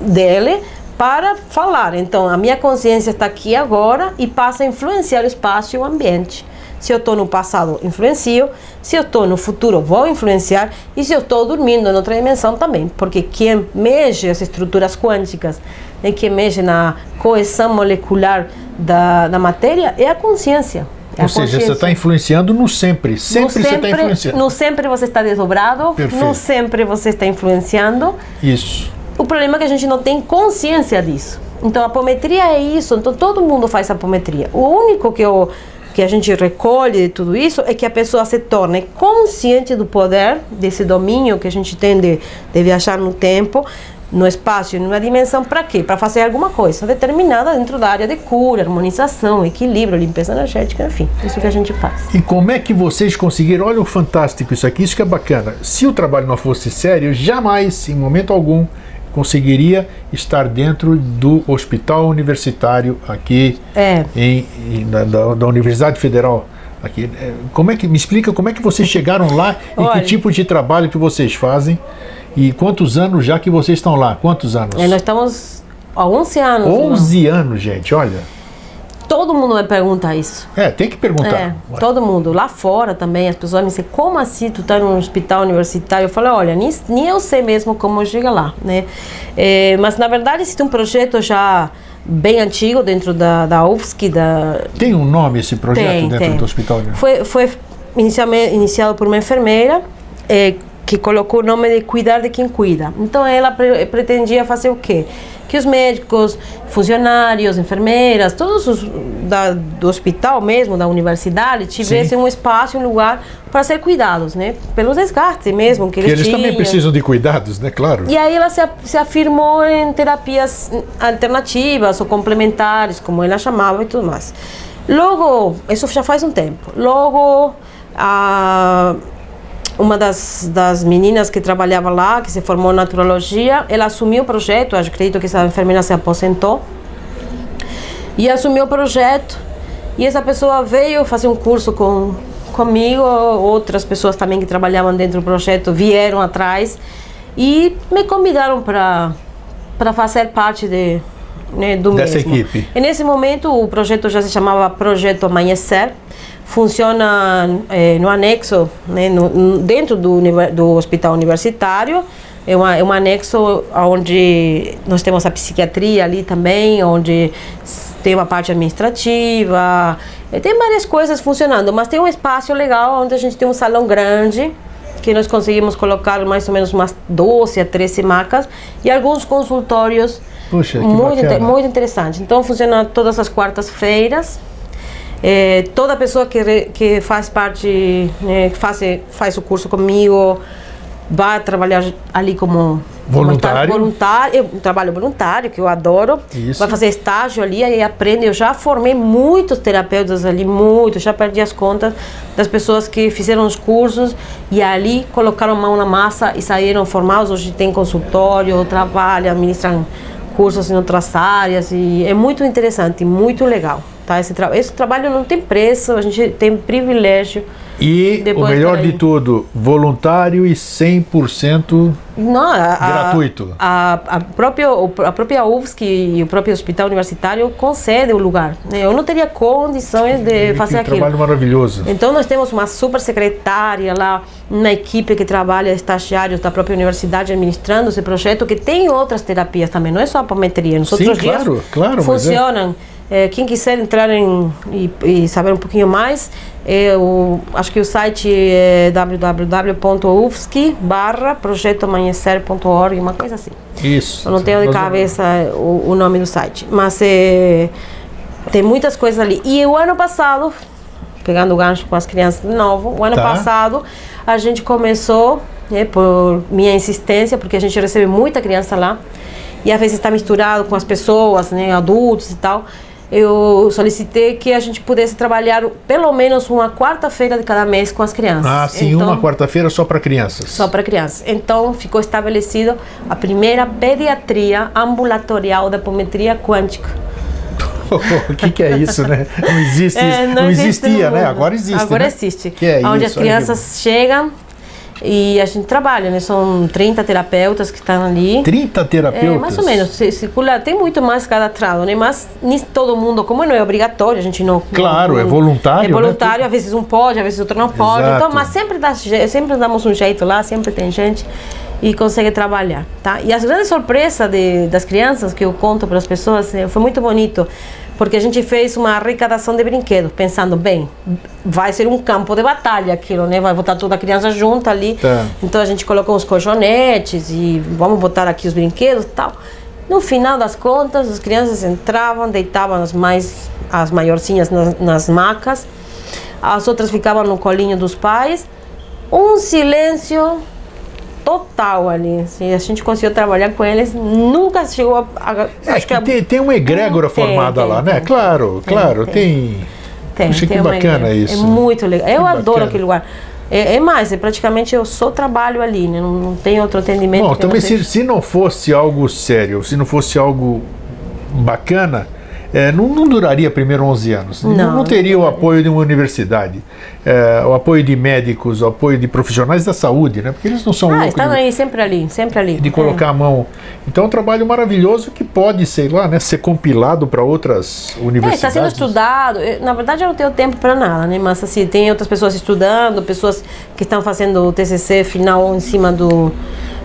dele, para falar. Então, a minha consciência está aqui agora e passa a influenciar o espaço e o ambiente. Se eu estou no passado, influencio. Se eu estou no futuro, vou influenciar. E se eu estou dormindo em outra dimensão também. Porque quem mexe as estruturas quânticas, né, quem mexe na coesão molecular da, da matéria, é a consciência. É Ou seja, você está influenciando no sempre. Sempre no você está sempre, influenciando. no sempre você está desdobrado, Perfeito. no sempre você está influenciando. Isso. O problema é que a gente não tem consciência disso. Então a apometria é isso. Então todo mundo faz apometria. O único que, eu, que a gente recolhe de tudo isso é que a pessoa se torne consciente do poder, desse domínio que a gente tem de, de viajar no tempo, no espaço e numa dimensão. Para quê? Para fazer alguma coisa determinada dentro da área de cura, harmonização, equilíbrio, limpeza energética, enfim. Isso que a gente faz. E como é que vocês conseguiram? Olha o fantástico isso aqui, isso que é bacana. Se o trabalho não fosse sério, jamais, em momento algum, conseguiria estar dentro do hospital universitário aqui É. em, em- na- da, da Universidade Federal aqui. É, Como é que me explica como é que vocês chegaram lá e Olha. que tipo de trabalho que vocês fazem e quantos anos já que vocês estão lá? Quantos anos? É, nós estamos há 11 anos. irmão. 11 anos, gente, olha. Todo mundo me pergunta isso. É, tem que perguntar. É, todo mundo. Lá fora também, as pessoas me dizem, como assim tu tá num hospital universitário? Eu falo, olha, nem, nem eu sei mesmo como chega lá, né? É, mas, na verdade, existe um projeto já bem antigo dentro da, da UFSC, da, Tem um nome esse projeto Tem, dentro tem. do hospital? né? Foi, foi inicialmente, iniciado por uma enfermeira eh, que colocou o nome de cuidar de quem cuida. Então ela pre- pretendia fazer o quê? Que os médicos, funcionários, enfermeiras, todos os da, do hospital mesmo, da universidade, tivessem um espaço, um lugar para ser cuidados, né? Pelos desgastes mesmo que Que eles eles também precisam de cuidados, né? Claro. E aí ela se, se afirmou em terapias alternativas ou complementares, como ela chamava e tudo mais. Logo, isso já faz um tempo. Logo, a, uma das, das meninas que trabalhava lá, que se formou em naturologia, ela assumiu o projeto, eu acredito que essa enfermeira se aposentou, e assumiu o projeto. E essa pessoa veio fazer um curso com, comigo, outras pessoas também que trabalhavam dentro do projeto vieram atrás e me convidaram para para fazer parte de, né, do Dessa mesmo. equipe. E nesse momento o projeto já se chamava Projeto Amanhecer. Funciona eh, no anexo, né, no- dentro do, do hospital universitário. É, uma, é um anexo onde nós temos a psiquiatria ali também, onde tem uma parte administrativa, eh, tem várias coisas funcionando, mas tem um espaço legal onde a gente tem um salão grande que nós conseguimos colocar mais ou menos umas 12 a 13 macas e alguns consultórios Puxa, muito, bacana. inte- muito interessante. Então funciona todas as quartas-feiras. É, toda pessoa que, que faz parte, né, faz, faz o curso comigo, vai trabalhar ali como Voluntário. voluntário, um trabalho voluntário que eu adoro. Isso. Vai fazer estágio ali aí aprende. Eu já formei muitos terapeutas ali, muito. Já perdi as contas das pessoas que fizeram os cursos e ali colocaram mão na massa e saíram formados. Hoje tem consultório, trabalham, ministram cursos em outras áreas e é muito interessante, muito legal. Tá? Esse, tra esse trabalho não tem preço, a gente tem privilégio. E o melhor de tudo, voluntário e 100% Não, a, Gratuito. A, a, própria, a própria UFSC e o próprio hospital universitário concede o lugar. né? Eu não teria condições de fazer que aquilo. trabalho maravilhoso. Então nós temos uma super secretária lá, uma equipe que trabalha estagiários da própria universidade administrando esse projeto, que tem outras terapias também, não é só a apometria. Nos Sim, outros dias claro, claro, mas é. É, quem quiser entrar em, e, e saber um pouquinho mais, é o, acho que o site é www.ufsc barra projetoamanhecer.org, uma coisa assim. Isso. Eu não tenho de cabeça o, o nome do site, mas é, tem muitas coisas ali. E o ano passado, pegando o gancho com as crianças de novo, o ano Tá. passado a gente começou, né, por minha insistência, porque a gente recebe muita criança lá, e às vezes está misturado com as pessoas, né, adultos e tal. Eu solicitei que a gente pudesse trabalhar pelo menos uma quarta-feira de cada mês com as crianças. Ah, sim, Então, uma quarta-feira só para crianças. só para crianças. Então, ficou estabelecido a primeira pediatria ambulatorial da apometria quântica. o que, que é isso, né? Não existe É, não, no existia, né? Agora existe. Agora né? existe. Que é onde isso, as crianças chegam e a gente trabalha, né? São 30 terapeutas que estão ali. 30 terapeutas. É, mais ou menos, se- circula, tem muito mais cadastrado, né? Mas nem todo mundo, como não é obrigatório, a gente não. Claro, não- é voluntário, É né? voluntário, às vezes um pode, às vezes outro não pode. Exato. Então, mas sempre, dá, sempre damos um jeito lá, sempre tem gente e consegue trabalhar, tá? E as grandes surpresas de, das crianças que eu conto para as pessoas eh, foi muito bonito. Porque a gente fez uma arrecadação de brinquedos, pensando, bem, vai ser um campo de batalha aquilo, né? Vai botar toda a criança junto ali. Tá. Então a gente colocou os colchonetes e vamos botar aqui os brinquedos e tal. No final das contas, as crianças entravam, deitavam as mais as maiorzinhas nas, nas macas, as outras ficavam no colinho dos pais. Um silêncio total ali. assim, a gente conseguiu trabalhar com eles, nunca chegou a. a- É acho que a- tem, tem uma egrégora Tem, formada tem, lá, né? tem. claro, Tem, claro, tem. tem. Tem, Puxa, tem que uma bacana isso. É muito legal. Eu adoro bacana. aquele lugar. É, é mais, é praticamente eu só trabalho ali, né? Não, não tem outro atendimento. Bom, também se, se não fosse algo sério, se não fosse algo bacana, é, não, não duraria primeiro 11 anos. Não, Não, não teria o apoio de uma universidade, é, o apoio de médicos, o apoio de profissionais da saúde, né? Porque eles não são Ah, loucos estão de, aí, sempre ali, sempre ali. de É. colocar a mão. Então é um trabalho maravilhoso que pode, sei lá, né, ser compilado para outras É, universidades. está sendo estudado. Na verdade, eu não tenho tempo para nada, né? Mas assim, tem outras pessoas estudando, pessoas que estão fazendo o TCC final em cima do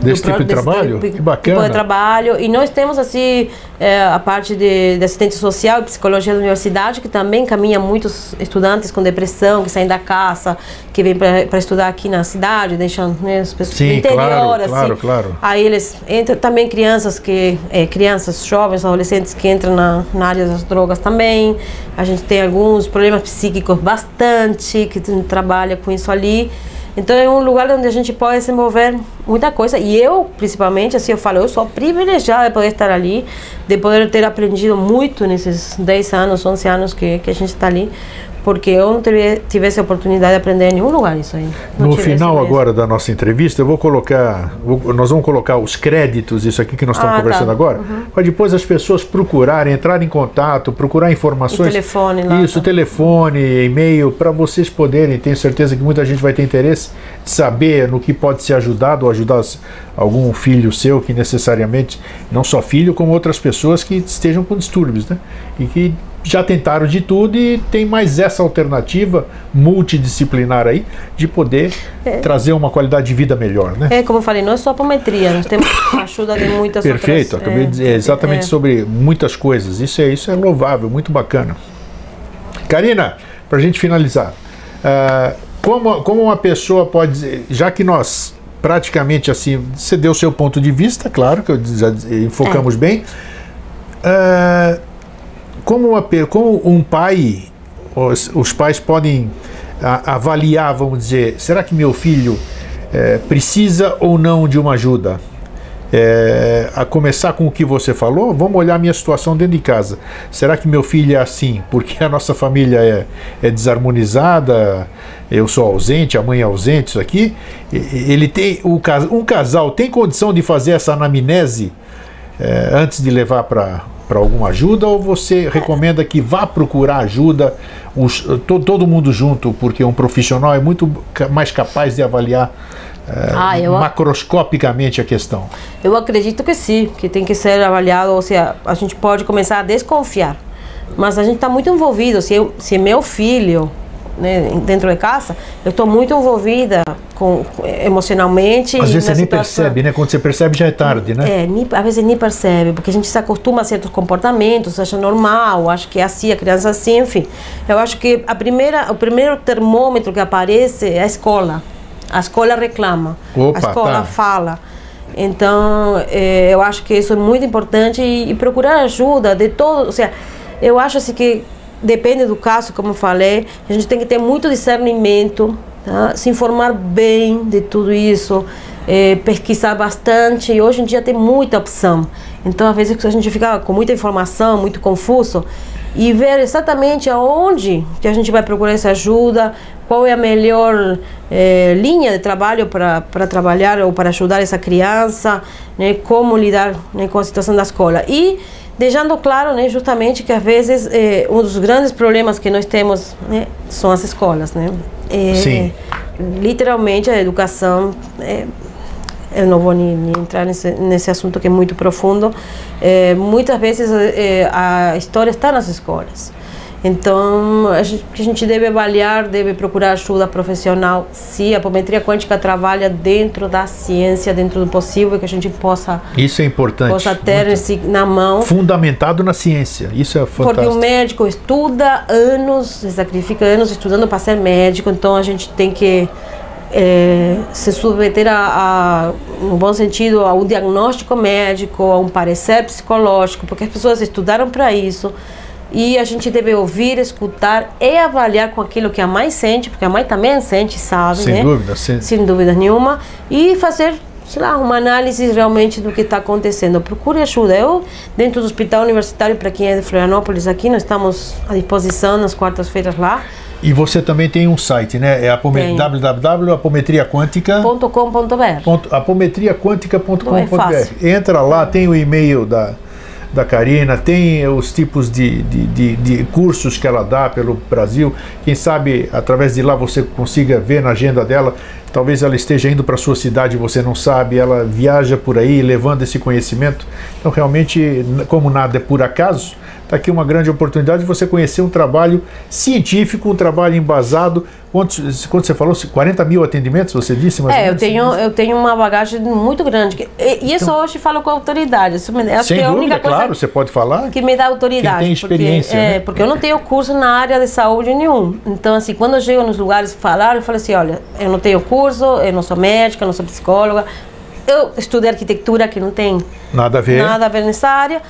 Desse do tipo de trabalho? tipo- Que bacana. Tipo de trabalho. E nós temos assim é, a parte de, de assistente social e psicologia da universidade, que também caminha muitos estudantes com depressão, que saem da casa, que vêm para estudar aqui na cidade, deixam né, as pessoas Sim, do interior, claro, assim. claro, claro. Aí eles entram também crianças que é, crianças jovens, adolescentes que entram na, na área das drogas também. A gente tem alguns problemas psíquicos bastante que trabalha com isso ali. Então é um lugar onde a gente pode desenvolver muita coisa. E eu, principalmente, assim eu falo, eu sou privilegiada de poder estar ali, de poder ter aprendido muito nesses 10 anos, 11 anos que, que a gente está ali, porque eu não tive, tivesse a oportunidade de aprender em nenhum lugar isso aí. Não No final agora da nossa entrevista, eu vou colocar, vou- nós vamos colocar os créditos, isso aqui que nós estamos Ah, tá. conversando agora, para depois as pessoas procurarem, entrarem em contato, procurar informações. O telefone lá, Isso, tá. telefone, e-mail, para vocês poderem, tenho certeza que muita gente vai ter interesse de saber no que pode ser ajudado ou ajudar algum filho seu que necessariamente, não só filho, como outras pessoas que estejam com distúrbios, né? E que já tentaram de tudo e tem mais essa alternativa multidisciplinar aí de poder trazer uma qualidade de vida melhor, né? É, como eu falei, não é só apometria, nós temos ajuda de muitas Perfeito, outras... acabei é, de dizer exatamente é. sobre muitas coisas. Isso é, isso é louvável, muito bacana. Karina, para a gente finalizar, ah, como, como uma pessoa pode já que nós praticamente assim, você deu o seu ponto de vista, claro que eu já enfocamos bem, ah, como, uma, como um pai, os, os pais podem a- avaliar, vamos dizer, será que meu filho eh, precisa ou não de uma ajuda? É, a começar com o que você falou, vamos olhar a minha situação dentro de casa. Será que meu filho é assim porque a nossa família é, é desarmonizada? Eu sou ausente, a mãe é ausente, isso aqui. Ele tem o, um casal tem condição de fazer essa anamnese é, antes de levar para para alguma ajuda ou você recomenda que vá procurar ajuda os, to, todo mundo junto porque um profissional é muito mais capaz de avaliar é, Ah, eu- macroscopicamente a questão. Eu acredito que sim, que tem que ser avaliado, ou seja, a gente pode começar a desconfiar. Mas a gente está muito envolvido. Se, eu, se meu filho, né, dentro de casa, eu estou muito envolvida com, emocionalmente. Às vezes você nem situação. percebe, né? Quando você percebe já é tarde, né? É, nem, às vezes nem percebe, porque a gente se acostuma a certos comportamentos, acha normal, acha que é assim, a criança é assim, enfim. Eu acho que a primeira, o primeiro termômetro que aparece é a escola. A escola reclama, Opa, a escola tá. fala. Então, eh, eu acho que isso é muito importante e, e procurar ajuda de todo, ou seja, eu acho assim que depende do caso, como falei, a gente tem que ter muito discernimento, tá? se informar bem de tudo isso, eh, pesquisar bastante. E hoje em dia tem muita opção. Então, às vezes a gente fica com muita informação, muito confuso e ver exatamente aonde que a gente vai procurar essa ajuda, qual é a melhor eh, linha de trabalho para trabalhar ou para ajudar essa criança, né, como lidar né, com a situação da escola. E deixando claro, né, justamente que às vezes eh, um dos grandes problemas que nós temos né, são as escolas, né? Eh, Sim. Literalmente a educação eh, eu não vou nem, entrar nesse, nesse assunto que é muito profundo. Muitas vezes a história está nas escolas. Então, a gente, a gente deve avaliar, deve procurar ajuda profissional. Se a apometria quântica trabalha dentro da ciência, dentro do possível, que a gente possa, Isso é importante. possa ter esse na mão. Fundamentado na ciência. Isso é Porque o fantástico. médico estuda anos, se sacrifica anos estudando para ser médico, então a gente tem que eh, se submeter a, a, no bom sentido, a um diagnóstico médico, a um parecer psicológico, porque as pessoas estudaram para isso. E a gente deve ouvir, escutar e avaliar com aquilo que a mãe sente, porque a mãe também sente, sabe, Sem né? dúvida. Sem... sem dúvida nenhuma, e fazer, sei lá, uma análise realmente do que está acontecendo. Procure ajuda. Eu, dentro do Hospital Universitário, para quem é de Florianópolis aqui, nós estamos à disposição nas quartas-feiras lá. E você também tem um site, né? É apome- www.apometriaquântica.com.br .com.br. apometriaquântica.com.br. É. Entra lá, tem o e-mail da, da Karina, tem os tipos de, de, de, de cursos que ela dá pelo Brasil. Quem sabe através de lá você consiga ver na agenda dela. Talvez ela esteja indo para sua cidade você não sabe, ela viaja por aí levando esse conhecimento. Então, realmente, como nada é por acaso, está aqui uma grande oportunidade de você conhecer um trabalho científico, um trabalho embasado. Quando você falou, 40 mil atendimentos, você disse? mais É, eu tenho, eu tenho uma bagagem muito grande. E, e isso hoje falo com autoridade. Isso me, acho Então Sem que é a dúvida, única coisa claro, você pode falar. que me dá autoridade. Quem tem experiência, porque, é, né? porque eu não tenho curso na área de saúde nenhum. Então, assim, quando eu chego nos lugares falar, eu falo assim, olha, eu não tenho curso, eu não sou médica, eu não sou psicóloga. Eu estudei arquitetura, que não tem Nada a ver. nada a ver nessa área.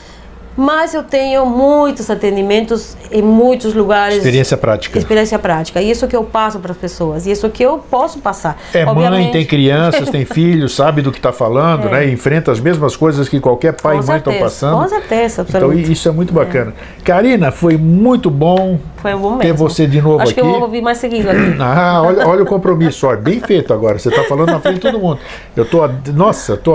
Mas eu tenho muitos atendimentos em muitos lugares. Experiência prática. Experiência prática. E isso que eu passo para as pessoas. E isso que eu posso passar. É mãe, Obviamente- tem crianças, tem filhos, sabe do que está falando, né? Enfrenta as mesmas coisas que qualquer pai Com e mãe estão passando. com certeza, Então absolutamente. isso é muito bacana. Karina, foi muito bom Foi bom ter mesmo. você de novo Acho aqui. que eu vou ouvir mais seguido aqui. Ah, olha, olha o compromisso, bem feito agora. Você está falando na frente de todo mundo. Eu tô, nossa, tô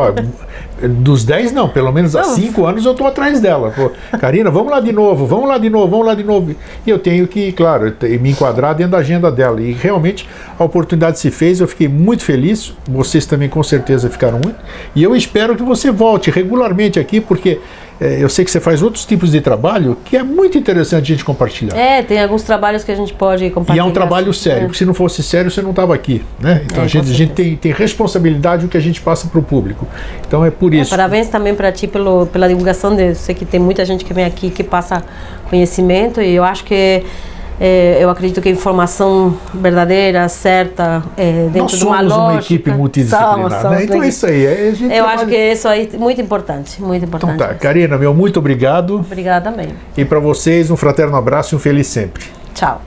dos 10 não, pelo menos há Não. 5 anos eu tô atrás dela. Pô, Karina, vamos lá de novo, vamos lá de novo, vamos lá de novo. E eu tenho que, claro, me enquadrar dentro da agenda dela. E realmente a oportunidade se fez, eu fiquei muito feliz. Vocês também com certeza ficaram muito. E eu espero que você volte regularmente aqui, porque eh, eu sei que você faz outros tipos de trabalho que é muito interessante a gente compartilhar. É, tem alguns trabalhos que a gente pode E compartilhar. é um trabalho sério, É. porque se não fosse sério, você não estava aqui. Né? Então É, a gente, a gente tem, tem responsabilidade o que a gente passa para o público. Então é por isso. Parabéns também para ti pelo, pela divulgação de, eu sei que tem muita gente que vem aqui que passa conhecimento e eu acho que é, eu acredito que a informação verdadeira, certa, é, dentro Nós de uma somos lógica. uma equipe multidisciplinar. Somos, né? somos Então é isso aí. Eu acho trabalha- que isso aí é muito importante, muito Então importante. tá, Karina, meu muito obrigado. Obrigada também. E para vocês, um fraterno abraço e um feliz sempre. Tchau.